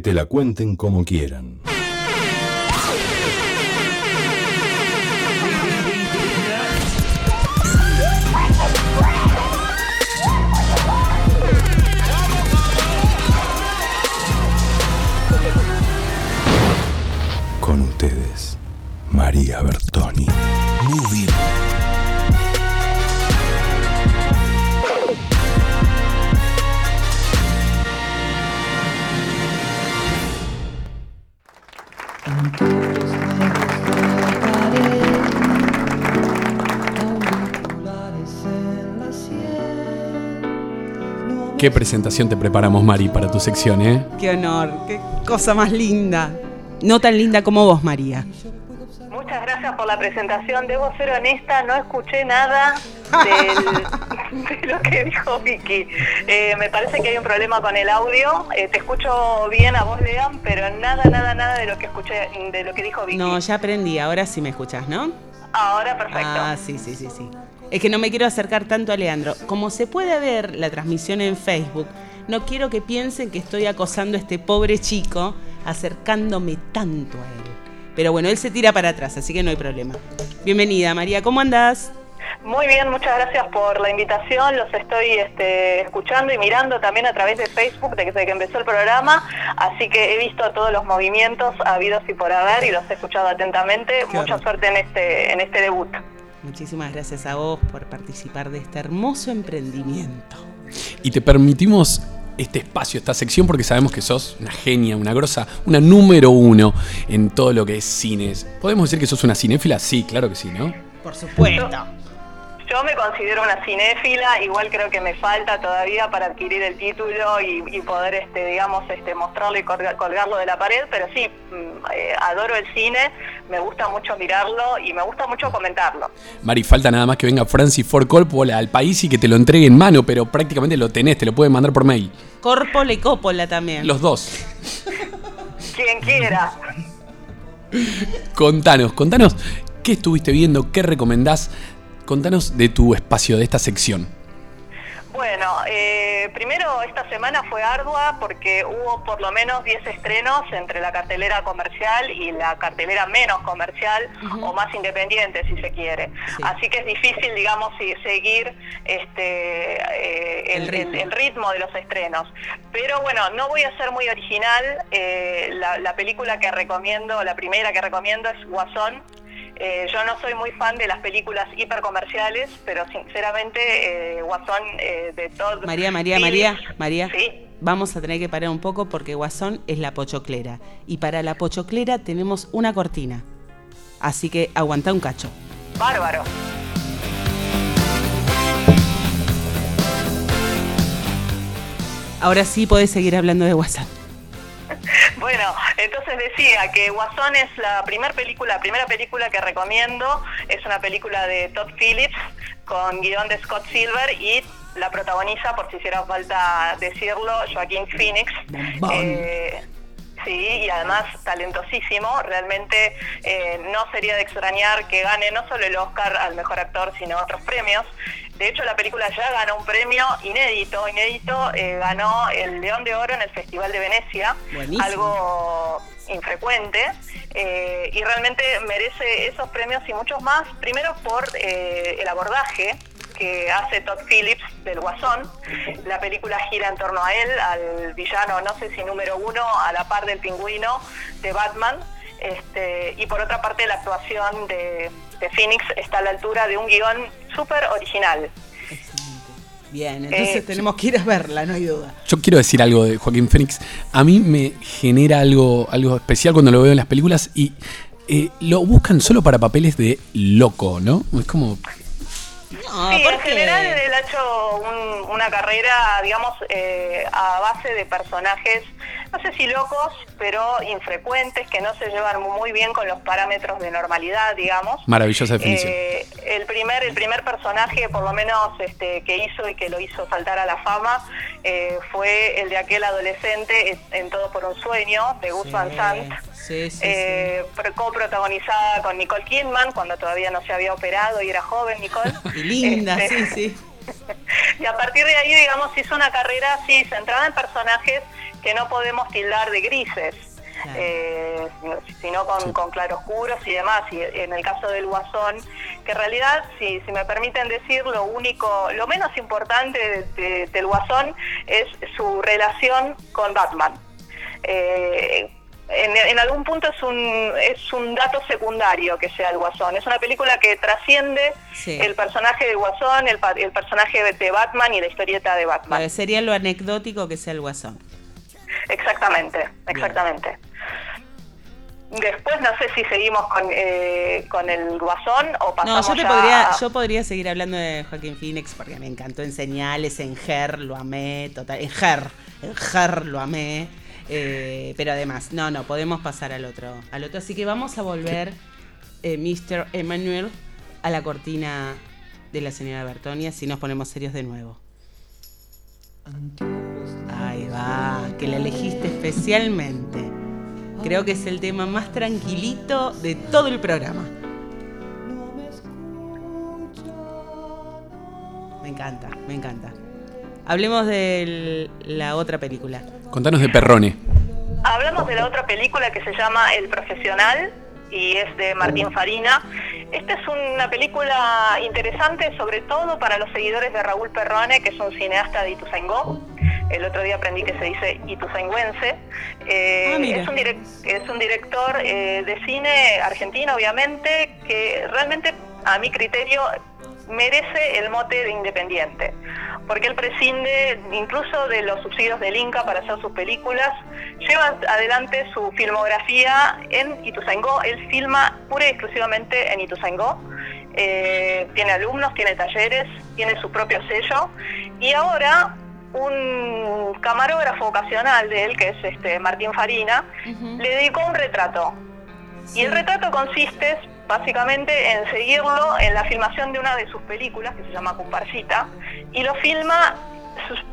Te la cuenten como quieran. Qué presentación te preparamos, Mari, para tu sección, ¿eh? Qué honor, qué cosa más linda. No tan linda como vos, María. Muchas gracias por la presentación. Debo ser honesta, no escuché nada (laughs) del- de lo que dijo Vicky. Eh, me parece que hay un problema con el audio. Eh, te escucho bien a vos, Lean, pero nada, nada, nada de lo que escuché, de lo que dijo Vicky. No, ya aprendí, ahora sí me escuchas, ¿no? Ahora perfecto. Ah, sí, sí, sí, sí. Es que no me quiero acercar tanto a Leandro. Como se puede ver la transmisión en Facebook, no quiero que piensen que estoy acosando a este pobre chico, acercándome tanto a él. Pero bueno, él se tira para atrás, así que no hay problema. Bienvenida, María, ¿cómo andás? Muy bien, muchas gracias por la invitación. Los estoy este, escuchando y mirando también a través de Facebook desde que empezó el programa. Así que he visto todos los movimientos habidos y por haber y los he escuchado atentamente. Mucha suerte en este, en este debut. Muchísimas gracias a vos por participar de este hermoso emprendimiento. Y te permitimos este espacio, esta sección, porque sabemos que sos una genia, una grosa, una número uno en todo lo que es cines. ¿Podemos decir que sos una cinéfila? Sí, claro que sí, ¿no? Por supuesto. Yo me considero una cinéfila, igual creo que me falta todavía para adquirir el título y, y poder, este, digamos, este, mostrarlo y colga- colgarlo de la pared, pero sí, mm, eh, adoro el cine, me gusta mucho mirarlo y me gusta mucho comentarlo. Mari, falta nada más que venga Francis Ford Coppola al país y que te lo entregue en mano, pero prácticamente lo tenés, te lo pueden mandar por mail. Córpola y Cópola también. Los dos. (laughs) Quien quiera. Contanos, contanos qué estuviste viendo, qué recomendás. Contanos de tu espacio, de esta sección. Bueno, eh, primero, esta semana fue ardua porque hubo por lo menos 10 estrenos entre la cartelera comercial y la cartelera menos comercial o más independiente, si se quiere. Así que es difícil, digamos, seguir este, eh, el, El ritmo. el- el ritmo de los estrenos. Pero bueno, no voy a ser muy original. eh, la, la película que recomiendo, la primera que recomiendo es Guasón. Eh, yo no soy muy fan de las películas hipercomerciales, pero sinceramente eh, Guasón eh, de Todd María, María, Phillips- María, María. Sí. Vamos a tener que parar un poco porque Guasón es la pochoclera. Y para la pochoclera tenemos una cortina. Así que aguanta un cacho. Bárbaro. Ahora sí podés seguir hablando de Guasón. (laughs) Bueno, entonces decía que Guasón es la primera película, la primera película que recomiendo, es una película de Todd Phillips con guion de Scott Silver y la protagoniza, por si hiciera falta decirlo, Joaquín Phoenix. Eh, Sí, y además talentosísimo. Realmente eh, no sería de extrañar que gane no solo el Oscar al mejor actor, sino otros premios. De hecho, la película ya ganó un premio inédito. Inédito eh, ganó el León de Oro en el Festival de Venecia. Buenísimo. Algo infrecuente eh, y realmente merece esos premios y muchos más. Primero por el abordaje que hace Todd Phillips del Guasón. La película gira en torno a él, al villano, no sé si número uno, a la par del pingüino de Batman. Este, y por otra parte la actuación de, de Phoenix está a la altura de un guion súper original. Bien, entonces Eh, tenemos que ir a verla, no hay duda. Yo quiero decir algo de Joaquín Phoenix. A mí me genera algo, algo especial cuando lo veo en las películas y eh, lo buscan solo para papeles de loco, ¿no? Es como. No, sí, ¿por en qué? general él ha hecho un- una carrera, digamos, eh, a base de personajes, no sé si locos, pero infrecuentes, que no se llevan muy bien con los parámetros de normalidad, digamos. Maravillosa definición. Eh, el primer el primer personaje por lo menos este que hizo y que lo hizo saltar a la fama eh, fue el de aquel adolescente en- en Todo por un sueño de Gus Van Sant Sí, sí, eh, pro- coprotagonizada con Nicole Kidman cuando todavía no se había operado y era joven Nicole. (laughs) Y linda, Este, sí, sí. (laughs) y a partir de ahí, digamos, hizo una carrera así, centrada en personajes que no podemos tildar de grises, eh, sino con, con claroscuros y demás. Y en el caso del Guasón, que en realidad, si, si me permiten decir, lo único, lo menos importante de- de- del Guasón es su relación con Batman. Eh, en, en algún punto es un, es un dato secundario que sea el Guasón. Es una película que trasciende Sí. el personaje de Guasón, el, el personaje de- Batman y la historieta de Batman. Sería lo anecdótico que sea el Guasón. Exactamente, exactamente. Después no sé si seguimos con, eh, con el Guasón o No, pasamos yo te podría, a- yo podría seguir hablando de Joaquín Phoenix porque me encantó en señales, en Her lo amé, total, en Her, en Her lo amé. Eh, pero además, no, no, podemos pasar al otro, al otro. Así que vamos a volver, eh, Mr. Emmanuel, a la cortina de la señora Bertonia si nos ponemos serios de nuevo. Ahí va, que la elegiste especialmente. Creo que es el tema más tranquilito de todo el programa. Me encanta, me encanta. Hablemos de la otra película. Contanos de Perrone. Hablamos de la otra película que se llama El Profesional y es de Martín Farina. Esta es una película interesante sobre todo para los seguidores de Raúl Perrone, que es un cineasta de Ituzaingó. El otro día aprendí que se dice ituzaingüense. Eh, Ah, es, un direc- es un director eh, de cine argentino, obviamente, que realmente, a mi criterio, merece el mote de independiente, porque él prescinde incluso de los subsidios del Inca para hacer sus películas, lleva adelante su filmografía en Ituzaingó, él filma pura y exclusivamente en Ituzaingó, Eh, tiene alumnos, tiene talleres, tiene su propio sello, y ahora un camarógrafo ocasional de él, que es este Martín Farina, le dedicó un retrato. Y el retrato consiste básicamente en seguirlo en la filmación de una de sus películas, que se llama Comparsita, y lo filma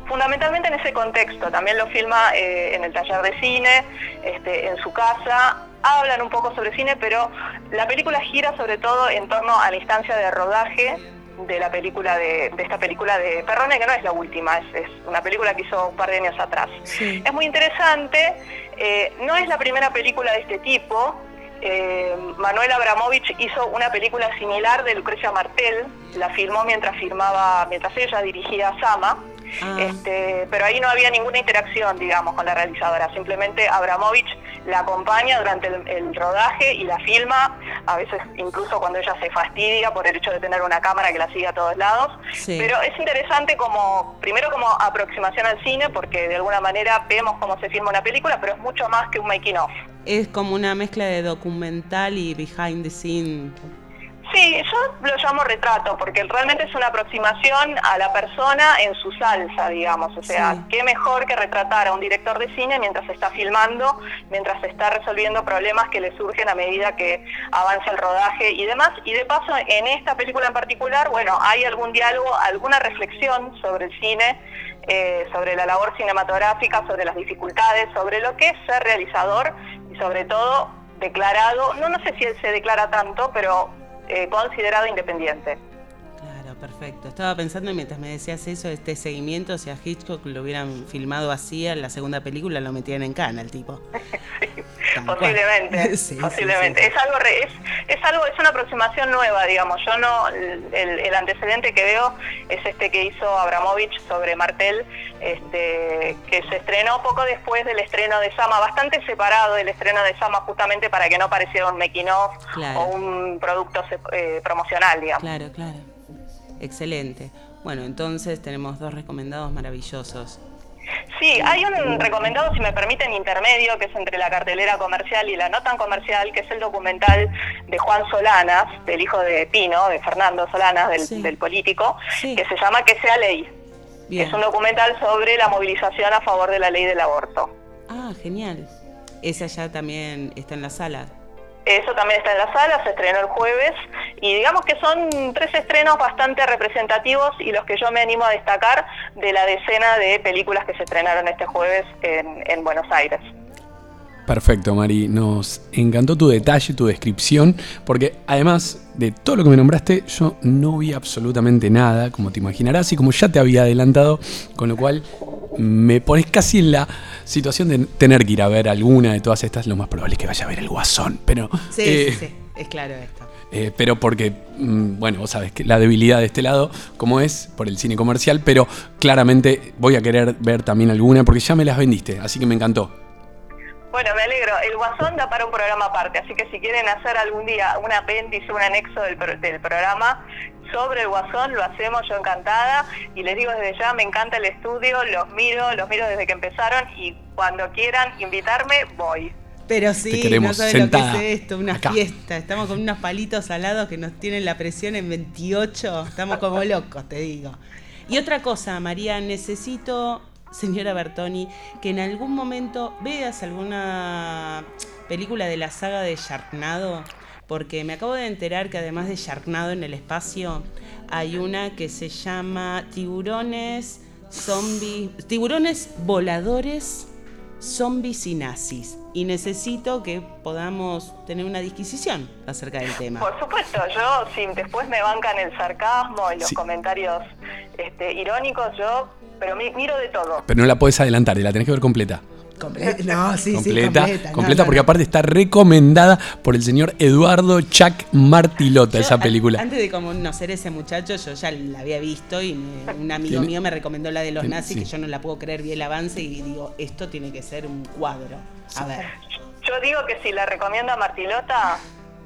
fundamentalmente en ese contexto. También lo filma eh, en el taller de cine, este, en su casa. Hablan un poco sobre cine, pero la película gira sobre todo en torno a la instancia de rodaje de la película de, de esta película de Perrone, que no es la última, es, es una película que hizo un par de años atrás. Es muy interesante, eh, no es la primera película de este tipo. Eh, Manuel Abramovich hizo una película similar de Lucrecia Martel, la filmó mientras filmaba, mientras ella dirigía Sama. Este, pero ahí no había ninguna interacción, digamos, con la realizadora. Simplemente Abramovich la acompaña durante el, el rodaje y la filma, a veces incluso cuando ella se fastidia por el hecho de tener una cámara que la sigue a todos lados. Sí. Pero es interesante como, primero como aproximación al cine, porque de alguna manera vemos cómo se filma una película, pero es mucho más que un making of. Es como una mezcla de documental y behind the scene. Sí, yo lo llamo retrato, porque realmente es una aproximación a la persona en su salsa, digamos. O sea, Sí. qué mejor que retratar a un director de cine mientras está filmando, mientras está resolviendo problemas que le surgen a medida que avanza el rodaje y demás. Y de paso, en esta película en particular, bueno, hay algún diálogo, alguna reflexión sobre el cine, eh, sobre la labor cinematográfica, sobre las dificultades, sobre lo que es ser realizador y sobre todo declarado, no, no sé si él se declara tanto, pero eh, considerado independiente. Perfecto. Estaba pensando mientras me decías eso, este seguimiento, si a Hitchcock lo hubieran filmado así en la segunda película, lo metían en cana el tipo. (laughs) Posiblemente, (laughs) Sí, sí, posiblemente. Es algo, re- es, es algo, es una aproximación nueva, digamos. Yo no, el, el antecedente que veo es este que hizo Abramovich sobre Martel, este, que se estrenó poco después del estreno de Sama, bastante separado del estreno de Sama, justamente para que no pareciera un making Claro. o un producto eh, promocional, digamos. Claro, claro. Excelente. Bueno, entonces tenemos dos recomendados maravillosos. Sí, hay un recomendado, si me permiten, intermedio, que es entre la cartelera comercial y la no tan comercial, que es el documental de Juan Solanas, del hijo de Pino, de Fernando Solanas, del, del político, que se llama Que sea ley. Bien. Es un documental sobre la movilización a favor de la ley del aborto. Ah, genial. Esa ya también está en la sala. Eso también está en la sala, se estrenó el jueves y digamos que son tres estrenos bastante representativos y los que yo me animo a destacar de la decena de películas que se estrenaron este jueves en, en Buenos Aires. Perfecto, Mari. Nos encantó tu detalle, tu descripción, porque además de todo lo que me nombraste, yo no vi absolutamente nada, como te imaginarás, y como ya te había adelantado, con lo cual me pones casi en la situación de tener que ir a ver alguna de todas estas. Lo más probable es que vaya a ver el Guasón, pero. Sí, eh, sí, sí. Es claro esto. eh, pero porque, mm, bueno, vos sabés que la debilidad de este lado, como es, por el cine comercial, pero claramente voy a querer ver también alguna, porque ya me las vendiste, así que me encantó. Bueno, me alegro. El Guasón da para un programa aparte, así que si quieren hacer algún día un apéndice, un anexo del, pro- del programa sobre el Guasón, lo hacemos yo encantada. Y les digo desde ya, me encanta el estudio, los miro, los miro desde que empezaron y cuando quieran invitarme, voy. Pero sí, no sabes sentada lo que es esto, una acá. fiesta. Estamos con unos palitos salados que nos tienen la presión en 28. Estamos como locos, te digo. Y otra cosa, María, necesito, señora Bertoni, que en algún momento veas alguna película de la saga de Sharknado, porque me acabo de enterar que además de Sharknado en el espacio, hay una que se llama Tiburones, Tiburones Voladores zombies y nazis. Y necesito que podamos tener una disquisición acerca del tema. Por supuesto, yo, si después me bancan el sarcasmo y los Sí. comentarios este, irónicos, yo, pero mi- miro de todo. Pero no la podés adelantar, la tenés que ver completa. (laughs) no, sí, completa, sí, completa. completa no, porque no, aparte está recomendada por el señor Eduardo Chuck Martilota, Yo, esa película. Antes de conocer ese muchacho, yo ya la había visto y me- un amigo Tiene- mío me recomendó la de los tiene- nazis, sí. que yo no la puedo creer, vi el avance y digo, esto tiene que ser un cuadro. A ver. Yo digo que si la recomienda Martilota,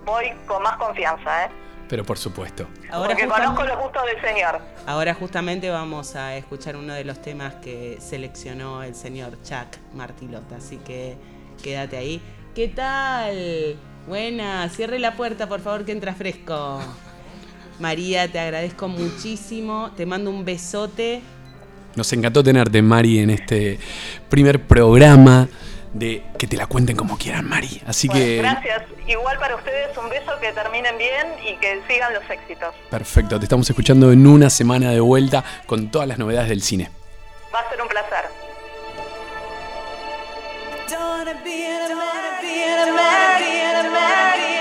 voy con más confianza, ¿eh? Pero por supuesto. Ahora Porque justamente- conozco los gustos del señor. Ahora justamente vamos a escuchar uno de los temas que seleccionó el señor Chuck Martilota, así que quédate ahí. ¿Qué tal? Buena, cierre la puerta por favor que entra fresco. María, te agradezco muchísimo, te mando un besote. Nos encantó tenerte, Mari, en este primer programa de que te la cuenten como quieran, Mari. Así que, Gracias. Igual para ustedes un beso, que terminen bien y que sigan los éxitos. perfecto, te estamos escuchando en una semana de vuelta con todas las novedades del cine. Va a ser un placer. Don't be be be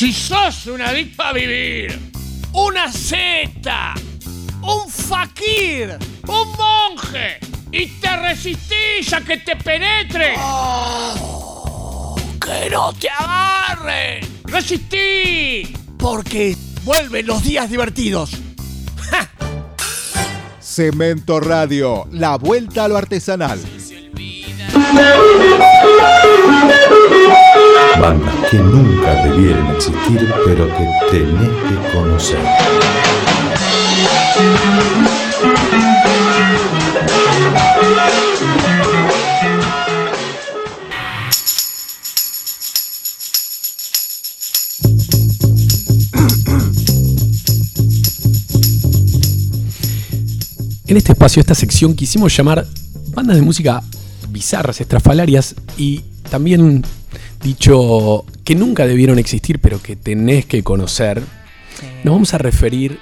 Si sos un adicto a vivir, una seta, un fakir, un monje y te resistís a que te penetre, que no te agarren, resistí, porque vuelven los días divertidos. Cemento Radio, la vuelta a lo artesanal. Bandas que nunca debieron existir, pero que tenés que conocer. En este espacio, esta sección, quisimos llamar bandas de música bizarras, estrafalarias y también dicho que nunca debieron existir, pero que tenés que conocer. Nos vamos a referir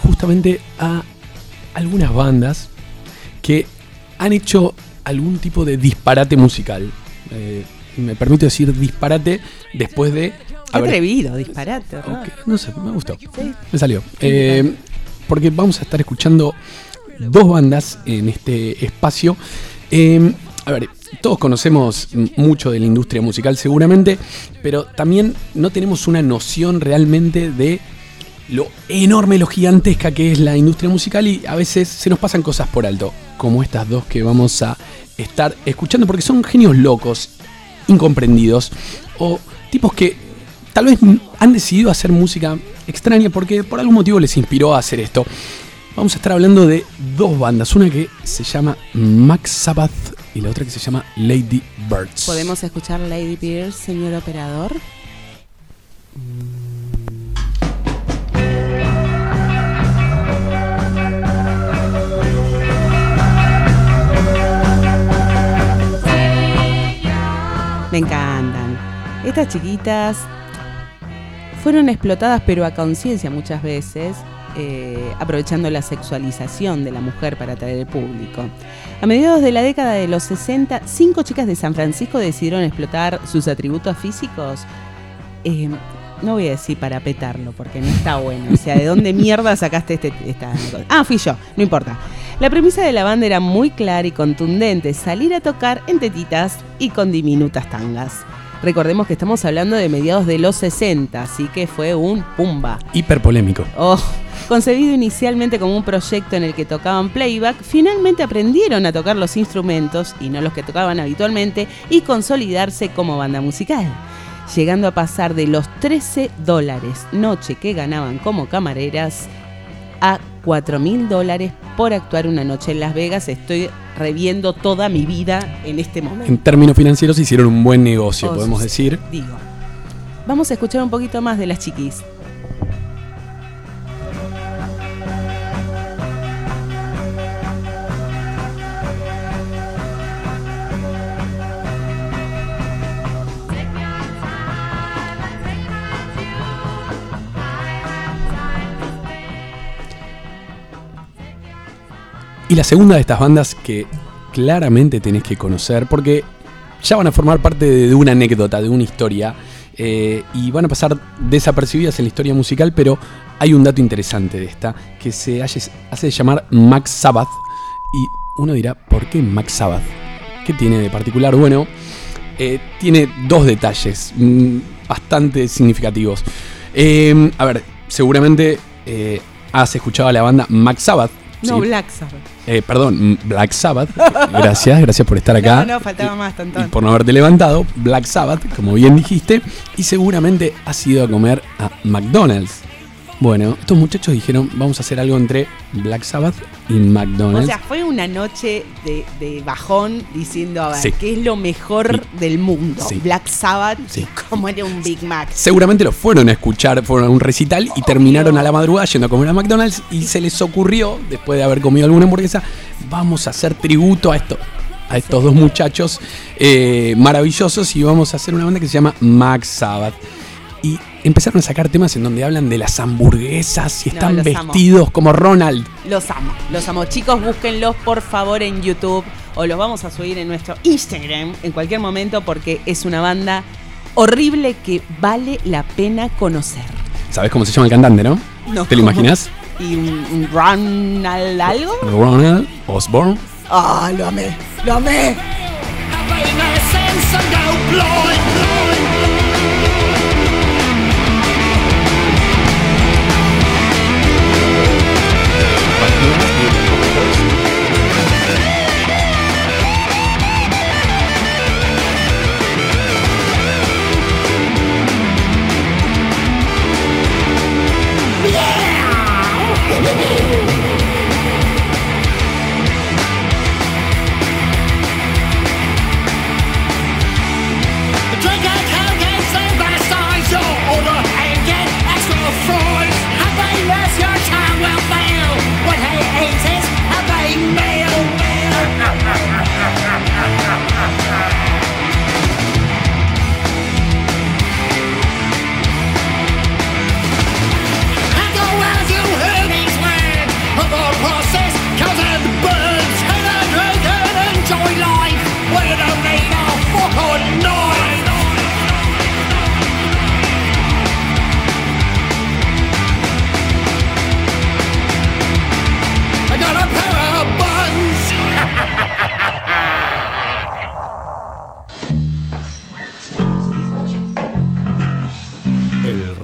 justamente a algunas bandas que han hecho algún tipo de disparate musical. Eh, me permito decir disparate después de. Qué atrevido, disparate. no sé, me gustó. Sí. Me salió. Eh, porque vamos a estar escuchando dos bandas en este espacio. Eh, a ver, todos conocemos mucho de la industria musical seguramente, pero también no tenemos una noción realmente de lo enorme, lo gigantesca que es la industria musical y a veces se nos pasan cosas por alto, como estas dos que vamos a estar escuchando, porque son genios locos, incomprendidos, o tipos que tal vez han decidido hacer música extraña porque por algún motivo les inspiró a hacer esto. Vamos a estar hablando de dos bandas, una que se llama Max Sabbath y la otra que se llama Lady Birds. ¿Podemos escuchar Lady Pierce, señor operador? Me encantan. Estas chiquitas fueron explotadas pero a conciencia muchas veces, eh, aprovechando la sexualización de la mujer para atraer público. A mediados de la década de los 60, cinco chicas de San Francisco decidieron explotar sus atributos físicos. eh, no voy a decir para petarlo, porque no está bueno. O sea, ¿de dónde mierda sacaste este, esta? Ah, fui yo, no importa. La premisa de la banda era muy clara y contundente, salir a tocar en tetitas y con diminutas tangas. Recordemos que estamos hablando de mediados de los 60, así que fue un pumba. Hiper polémico. Oh, concebido inicialmente como un proyecto en el que tocaban playback, finalmente aprendieron a tocar los instrumentos y no los que tocaban habitualmente y consolidarse como banda musical, llegando a pasar de los 13 dólares noche que ganaban como camareras a 4 mil dólares por actuar una noche en Las Vegas. Estoy reviendo toda mi vida en este momento. En términos financieros hicieron un buen negocio, Oh, podemos sí, decir. Digo. Vamos a escuchar un poquito más de las chiquis. La segunda de estas bandas que claramente tenés que conocer porque ya van a formar parte de, de una anécdota, de una historia. eh, y van a pasar desapercibidas en la historia musical, pero hay un dato interesante de esta que se hace, hace llamar Max Sabbath. Y uno dirá, ¿por qué Max Sabbath? ¿Qué tiene de particular? Bueno, eh, tiene dos detalles mm, bastante significativos. Eh, a ver, seguramente eh, has escuchado a la banda Max Sabbath. No, ¿sí? Black Sabbath. Eh, perdón, Black Sabbath. Gracias, gracias por estar acá. No, no, faltaba más, tantón. Por no haberte levantado. Black Sabbath, como bien dijiste. Y seguramente has ido a comer a McDonald's. Bueno, estos muchachos dijeron, vamos a hacer algo entre Black Sabbath y O McDonald's. sea, fue una noche de, de bajón diciendo, a ver, Sí. ¿qué es lo mejor del mundo? Sí. Black Sabbath, (laughs) como era un Big Mac. Seguramente lo fueron a escuchar, fueron a un recital y terminaron a la madrugada yendo a comer a McDonald's y se les ocurrió, después de haber comido alguna hamburguesa, vamos a hacer tributo a esto. A estos dos muchachos eh, maravillosos y vamos a hacer una banda que se llama Max Sabbath. Y empezaron a sacar temas en donde hablan de las hamburguesas y No, están amo. vestidos como Ronald. Los amo, los amo. Chicos, búsquenlos por favor en YouTube o los vamos a subir en nuestro Instagram en cualquier momento porque es una banda horrible que vale la pena conocer. ¿Sabes cómo se llama el cantante, no? No. ¿Te lo imaginas? (laughs) ¿Y un, Ronald algo? Ronald Osborne. ¡Ah, lo amé! ¡Lo amé!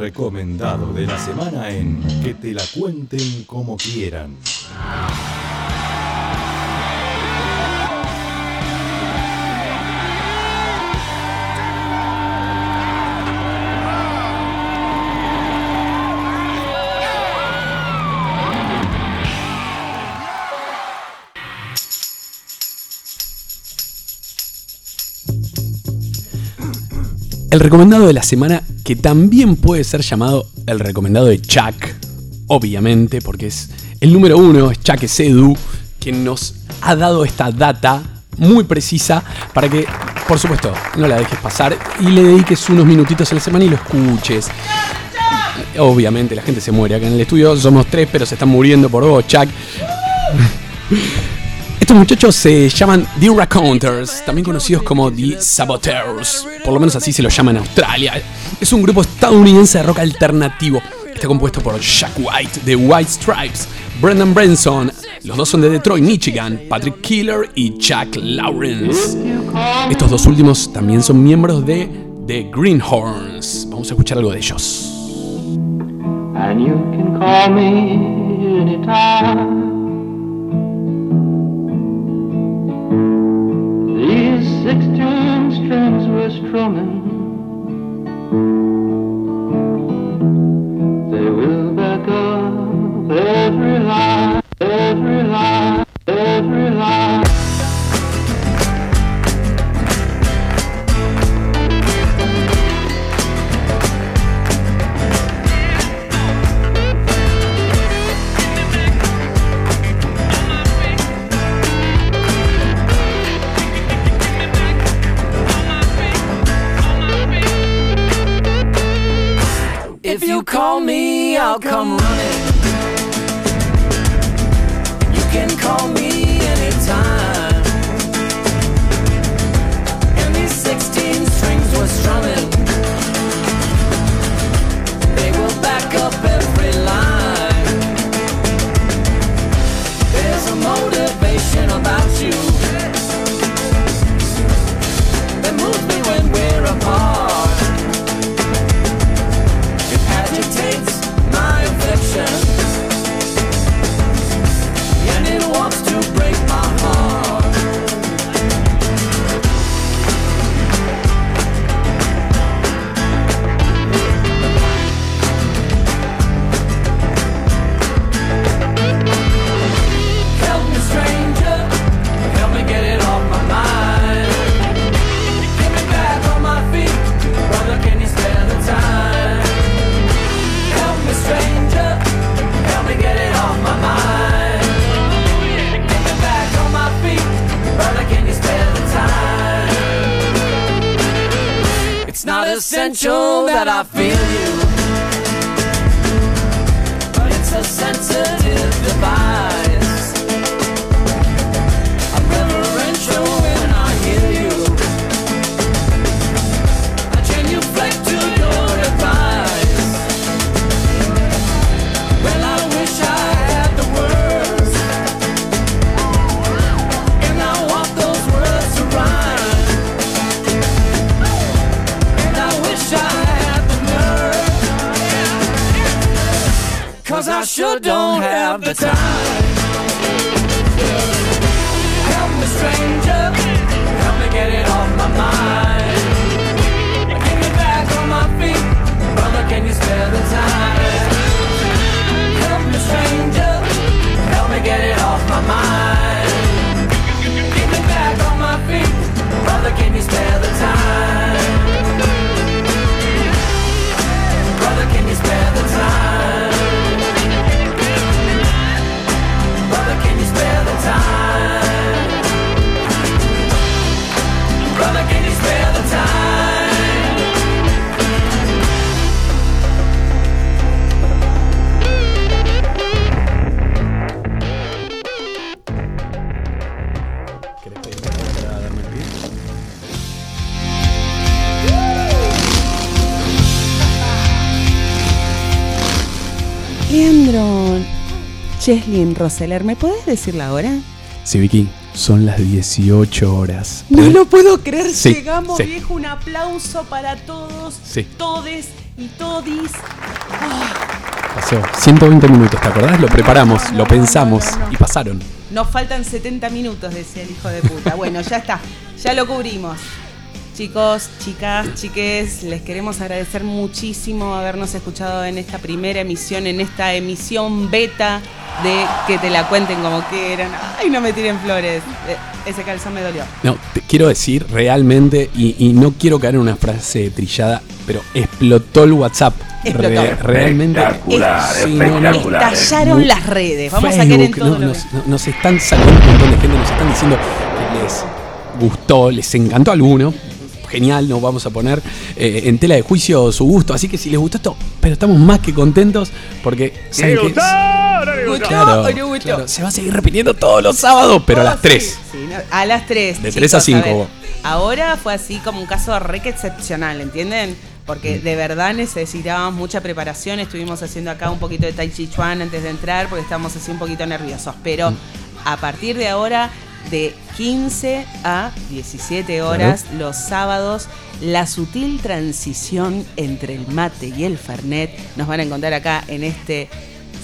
Recomendado de la semana en Que te la cuenten como quieran. El recomendado de la semana, que también puede ser llamado el recomendado de Chuck, obviamente, porque es el número uno, es Chuck Sedu, quien nos ha dado esta data muy precisa para que, por supuesto, no la dejes pasar y le dediques unos minutitos a la semana y lo escuches. Obviamente la gente se muere acá en el estudio, somos tres, pero se están muriendo por vos, Chuck. Estos muchachos se llaman The Raconteurs, también conocidos como The Saboteurs. Por lo menos así se los llama en Australia. Es un grupo estadounidense de rock alternativo. Está compuesto por Jack White de White Stripes, Brendan Branson, los dos son de Detroit, Michigan, Patrick Killer y Jack Lawrence. Estos dos últimos también son miembros de The Greenhorns. Vamos a escuchar algo de ellos. And you can call me. Sixteen strings were strumming. If you call me, I'll come running. You can call me anytime. And these 16 strings were strumming. They will back up. Essential that I feel sure don't have the time. Cheslin Roseler, ¿me podés decir la hora? Sí, Vicky, son las 18 horas. No lo puedo creer, Sí, llegamos, sí. viejo, un aplauso para todos, Sí. todes y todis. Pasó 120 minutos, ¿te acordás? Lo preparamos, lo pensamos y pasaron. Nos faltan 70 minutos, decía el hijo de puta. Bueno, ya está, ya lo cubrimos. Chicos, chicas, chiques, les queremos agradecer muchísimo habernos escuchado en esta primera emisión, en esta emisión beta de que te la cuenten como quieran. Ay, no me tiren flores. Eh, Ese calzón me dolió. No, te quiero decir realmente, y, y no quiero caer en una frase trillada, pero explotó el WhatsApp. Explotó. Re- realmente. Espectacular, Sí, no, no. Estallaron Muy- las redes. Vamos a caer en Facebook, todo no, lo nos, que- no- nos están sacando un montón de gente, nos están diciendo que les gustó, les encantó a alguno. Genial, nos vamos a poner eh, en tela de juicio su gusto. Así que si les gustó esto, pero estamos más que contentos porque ¿saben qué? ¿Gustó? Claro, ¿O no gustó? claro, se va a seguir repitiendo todos los sábados, pero a las 3. Sí, no, a las 3. De 3 a 5. Ahora fue así como un caso re que excepcional, ¿entienden? Porque de verdad necesitábamos mucha preparación. Estuvimos haciendo acá un poquito de Tai Chi Chuan antes de entrar porque estábamos así un poquito nerviosos. Pero a partir de ahora, de 15 a 17 horas, los sábados, la sutil transición entre el mate y el fernet nos van a encontrar acá en este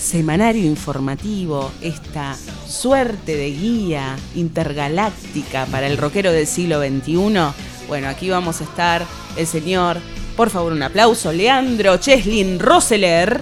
semanario informativo, esta suerte de guía intergaláctica para el rockero del siglo XXI. Bueno, aquí vamos a estar el señor, por favor un aplauso, Leandro Cheslin Roseler.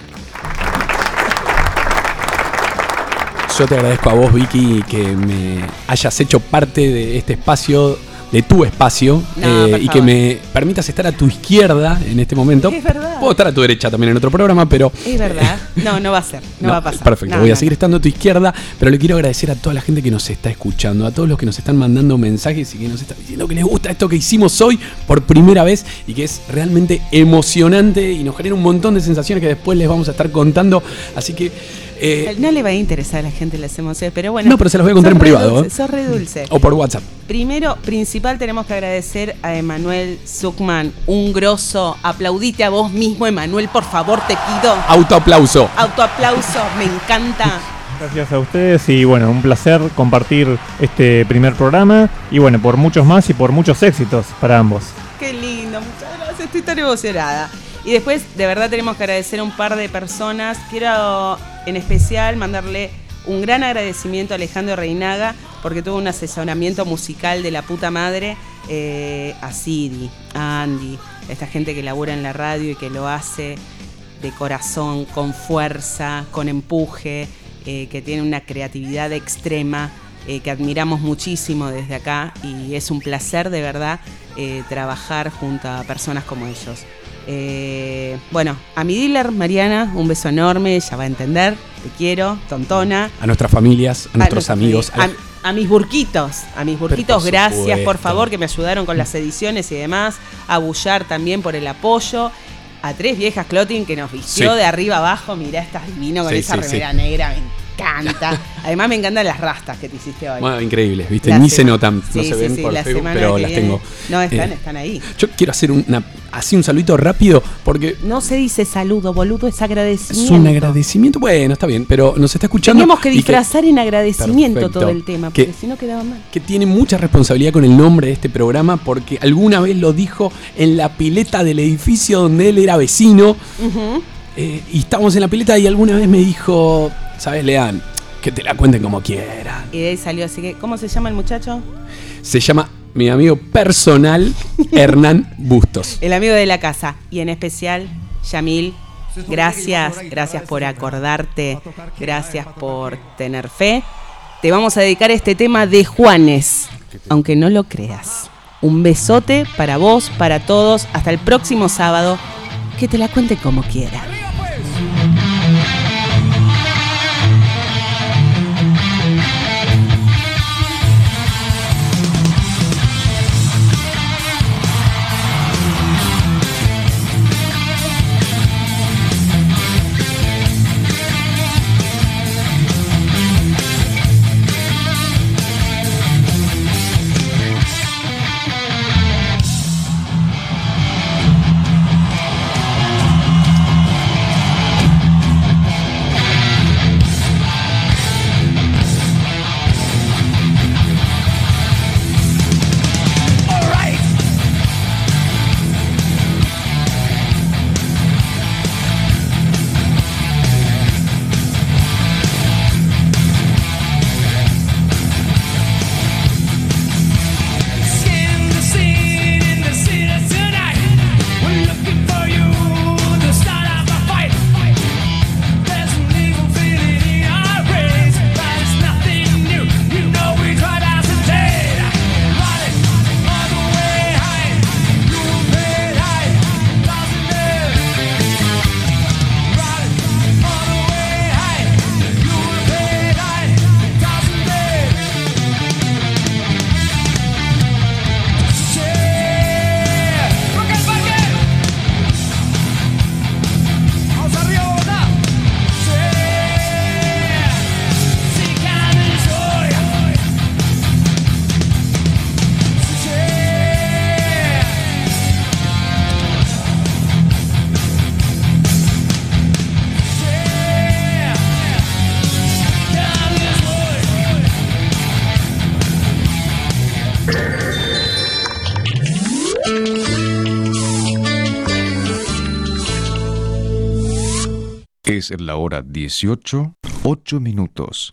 Yo te agradezco a vos, Vicky, que me hayas hecho parte de este espacio, de tu espacio, No, eh, y que me permitas estar a tu izquierda en este momento. Es verdad. Puedo estar a tu derecha también en otro programa, pero Es verdad. No, no va a ser, no, va a pasar. Perfecto, No, voy a seguir estando a tu izquierda, pero le quiero agradecer a toda la gente que nos está escuchando, a todos los que nos están mandando mensajes y que nos están diciendo que les gusta esto que hicimos hoy por primera vez y que es realmente emocionante y nos genera un montón de sensaciones que después les vamos a estar contando. Así que. Eh, No le va a interesar a la gente las emociones, pero bueno. No, pero se las voy a contar en privado, dulce, ¿eh? Sos re dulce. o por WhatsApp. Primero, principal, tenemos que agradecer a Emanuel Zuckman, un grosso. Aplaudite a vos mismo, Emanuel, por favor, te pido. Autoaplauso. Autoaplauso, me encanta. Gracias a ustedes y bueno, un placer compartir este primer programa y bueno, por muchos más y por muchos éxitos para ambos. Qué lindo, muchas gracias, estoy tan emocionada. Y después, de verdad, tenemos que agradecer a un par de personas. Quiero, en especial, mandarle un gran agradecimiento a Alejandro Reinaga, porque tuvo un asesoramiento musical de la puta madre eh, a Sidi, a Andy, a esta gente que labura en la radio y que lo hace de corazón, con fuerza, con empuje, eh, que tiene una creatividad extrema, eh, que admiramos muchísimo desde acá y es un placer de verdad trabajar junto a personas como ellos. Eh, bueno, a mi dealer, Mariana, un beso enorme, ella va a entender, te quiero, tontona. A nuestras familias, a nuestros amigos, a, mis burquitos, a mis burquitos, por gracias por favor que me ayudaron con las ediciones y demás. A Bullar también por el apoyo. A tres viejas clothing que nos vistió Sí. de arriba abajo. Mirá, estás divino con Sí, esa sí, remera negra, me encanta. Además me encantan las rastas que te hiciste hoy. Bueno, increíbles, ¿viste? La Ni se notan, no se sí, ven sí, por la Facebook, pero las viene. tengo. No, están, Eh, están ahí. Yo quiero hacer una, así un saludito rápido porque No se dice saludo, boludo, es es agradecimiento. un agradecimiento. Bueno, está bien, pero nos está escuchando. Teníamos que disfrazar en agradecimiento Perfecto. todo el tema, Que- porque si no quedaba mal. que tiene mucha responsabilidad con el nombre de este programa porque alguna vez lo dijo en la pileta del edificio donde él era vecino Ujú. Eh, y estábamos en la pileta y alguna vez me dijo, ¿sabes, Lean? Que te la cuenten como quieran. Y de ahí salió, así que, ¿cómo se llama el muchacho? Se llama mi amigo personal (laughs) Hernán Bustos. El amigo de la casa. Y en especial, Yamil, gracias, gracias por acordarte, gracias por tener fe. Te vamos a dedicar este tema de Juanes, aunque no lo creas. Un besote para vos, para todos. Hasta el próximo sábado. Que te la cuente como quiera. Hora 18, 8 minutos.